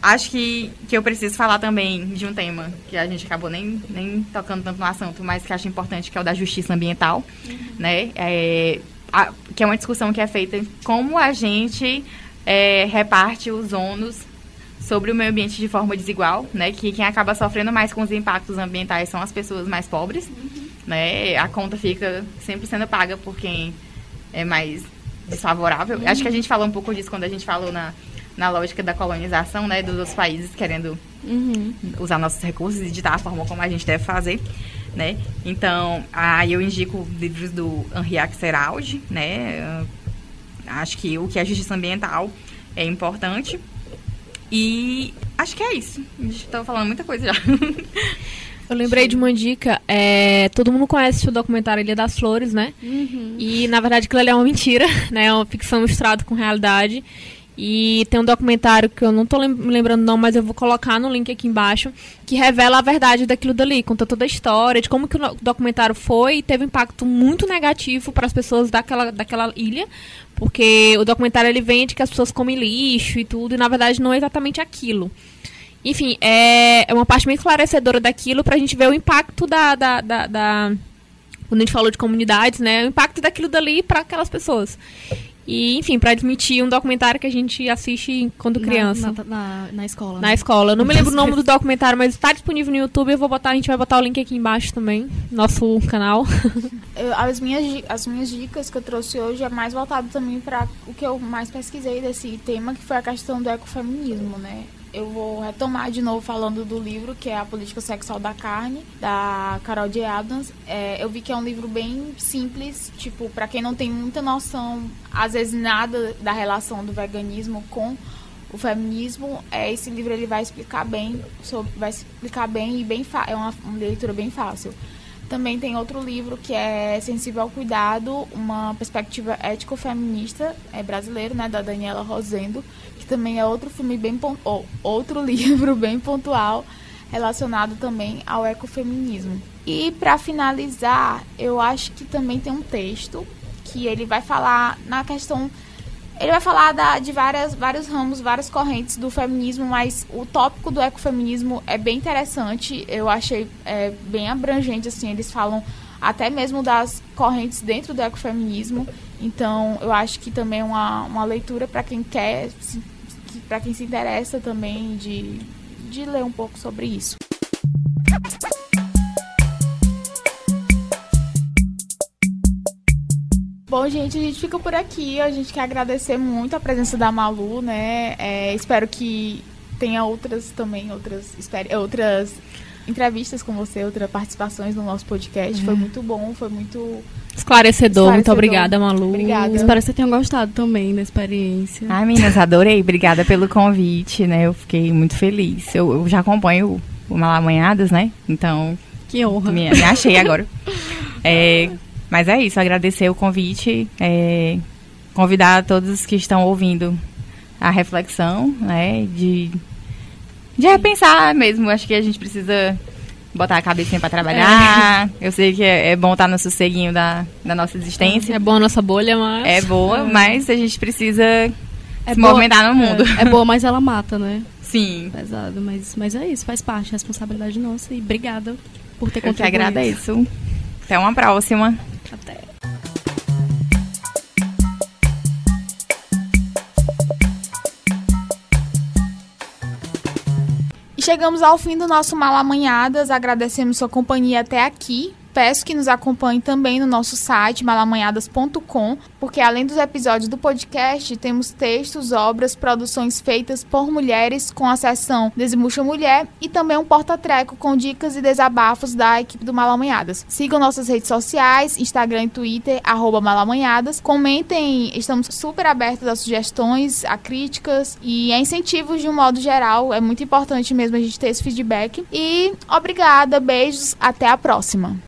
Acho que, que eu preciso falar também de um tema que a gente acabou nem, nem tocando tanto no assunto, mas que acho importante, que é o da justiça ambiental, uhum. né? É, a, que é uma discussão que é feita como a gente é, reparte os ônus sobre o meio ambiente de forma desigual, né? Que quem acaba sofrendo mais com os impactos ambientais são as pessoas mais pobres, uhum. né? A conta fica sempre sendo paga por quem é mais desfavorável. Uhum. Acho que a gente falou um pouco disso quando a gente falou na na lógica da colonização, né, dos outros países querendo uhum. usar nossos recursos e ditar a forma como a gente deve fazer, né? Então, aí eu indico livros do Henri Axelrod, né? Acho que o que é justiça ambiental é importante. E acho que é isso. Estou falando muita coisa já. Eu lembrei de uma dica. É, todo mundo conhece o documentário Ilha das Flores, né? Uhum. E, na verdade, aquilo ali é uma mentira, né? É uma ficção misturada com realidade. E tem um documentário que eu não estou me lembrando não, mas eu vou colocar no link aqui embaixo, que revela a verdade daquilo dali, conta toda a história, de como que o documentário foi e teve um impacto muito negativo para as pessoas daquela, daquela ilha, porque o documentário ele vende que as pessoas comem lixo e tudo, e na verdade não é exatamente aquilo. Enfim, é, é uma parte bem esclarecedora daquilo para a gente ver o impacto da, da, da, da quando a gente falou de comunidades, né, o impacto daquilo dali para aquelas pessoas. E, enfim, para admitir um documentário que a gente assiste quando criança. Na, na, na escola. Na né? escola. não me lembro o nome do documentário, mas está disponível no YouTube. Eu vou botar, a gente vai botar o link aqui embaixo também, nosso canal. as, minhas, as minhas dicas que eu trouxe hoje é mais voltado também para o que eu mais pesquisei desse tema, que foi a questão do ecofeminismo, né? Eu vou retomar de novo falando do livro, que é A Política Sexual da Carne, da Carol J. Adams. É, eu vi que é um livro bem simples, tipo, para quem não tem muita noção, às vezes nada da relação do veganismo com o feminismo, é, esse livro ele vai explicar bem, sobre, vai explicar bem e bem é uma, uma leitura bem fácil. Também tem outro livro que é Sensível ao Cuidado, uma perspectiva ético-feminista é brasileiro, né, da Daniela Rosendo, também é outro filme bem ou, outro livro bem pontual relacionado também ao ecofeminismo. E para finalizar, eu acho que também tem um texto que ele vai falar na questão ele vai falar da, de várias, vários ramos, várias correntes do feminismo, mas o tópico do ecofeminismo é bem interessante. Eu achei é, bem abrangente, assim, eles falam até mesmo das correntes dentro do ecofeminismo. Então, eu acho que também é uma, uma leitura para quem quer, para quem se interessa também de, de ler um pouco sobre isso. Bom, gente, a gente fica por aqui. A gente quer agradecer muito a presença da Malu, né? É, espero que tenha outras também, outras, outras entrevistas com você, outras participações no nosso podcast. Foi uhum. muito bom, foi muito esclarecedor. esclarecedor. Muito obrigada, Malu. Obrigada. Espero que você tenha gostado também da experiência. Ai, meninas, adorei. Obrigada pelo convite, né? Eu fiquei muito feliz. Eu, eu já acompanho o Malamanhadas, né? Então. Que honra. Me, me achei agora. é, mas é isso, agradecer o convite, é, convidar todos que estão ouvindo a reflexão, né, de, de repensar mesmo. Acho que a gente precisa botar a cabecinha para trabalhar. É. Eu sei que é, é, bom estar no sosseguinho da, da nossa existência. É boa a nossa bolha, mas... É boa, é. mas a gente precisa é se boa, movimentar no mundo. É, é boa, mas ela mata, né? Sim. Pesado, mas, mas é isso, faz parte, responsabilidade nossa e obrigada por ter contribuído. Eu que agradeço. Até uma próxima. Até. Chegamos ao fim do nosso Malamanhadas. Agradecemos sua companhia até aqui. Peço que nos acompanhe também no nosso site malamanhadas.com, porque além dos episódios do podcast, temos textos, obras, produções feitas por mulheres com a seção Desmucha Mulher e também um porta-treco com dicas e desabafos da equipe do Malamanhadas. Sigam nossas redes sociais, Instagram e Twitter, Malamanhadas. Comentem, estamos super abertos a sugestões, a críticas e a incentivos de um modo geral. É muito importante mesmo a gente ter esse feedback. E obrigada, beijos, até a próxima.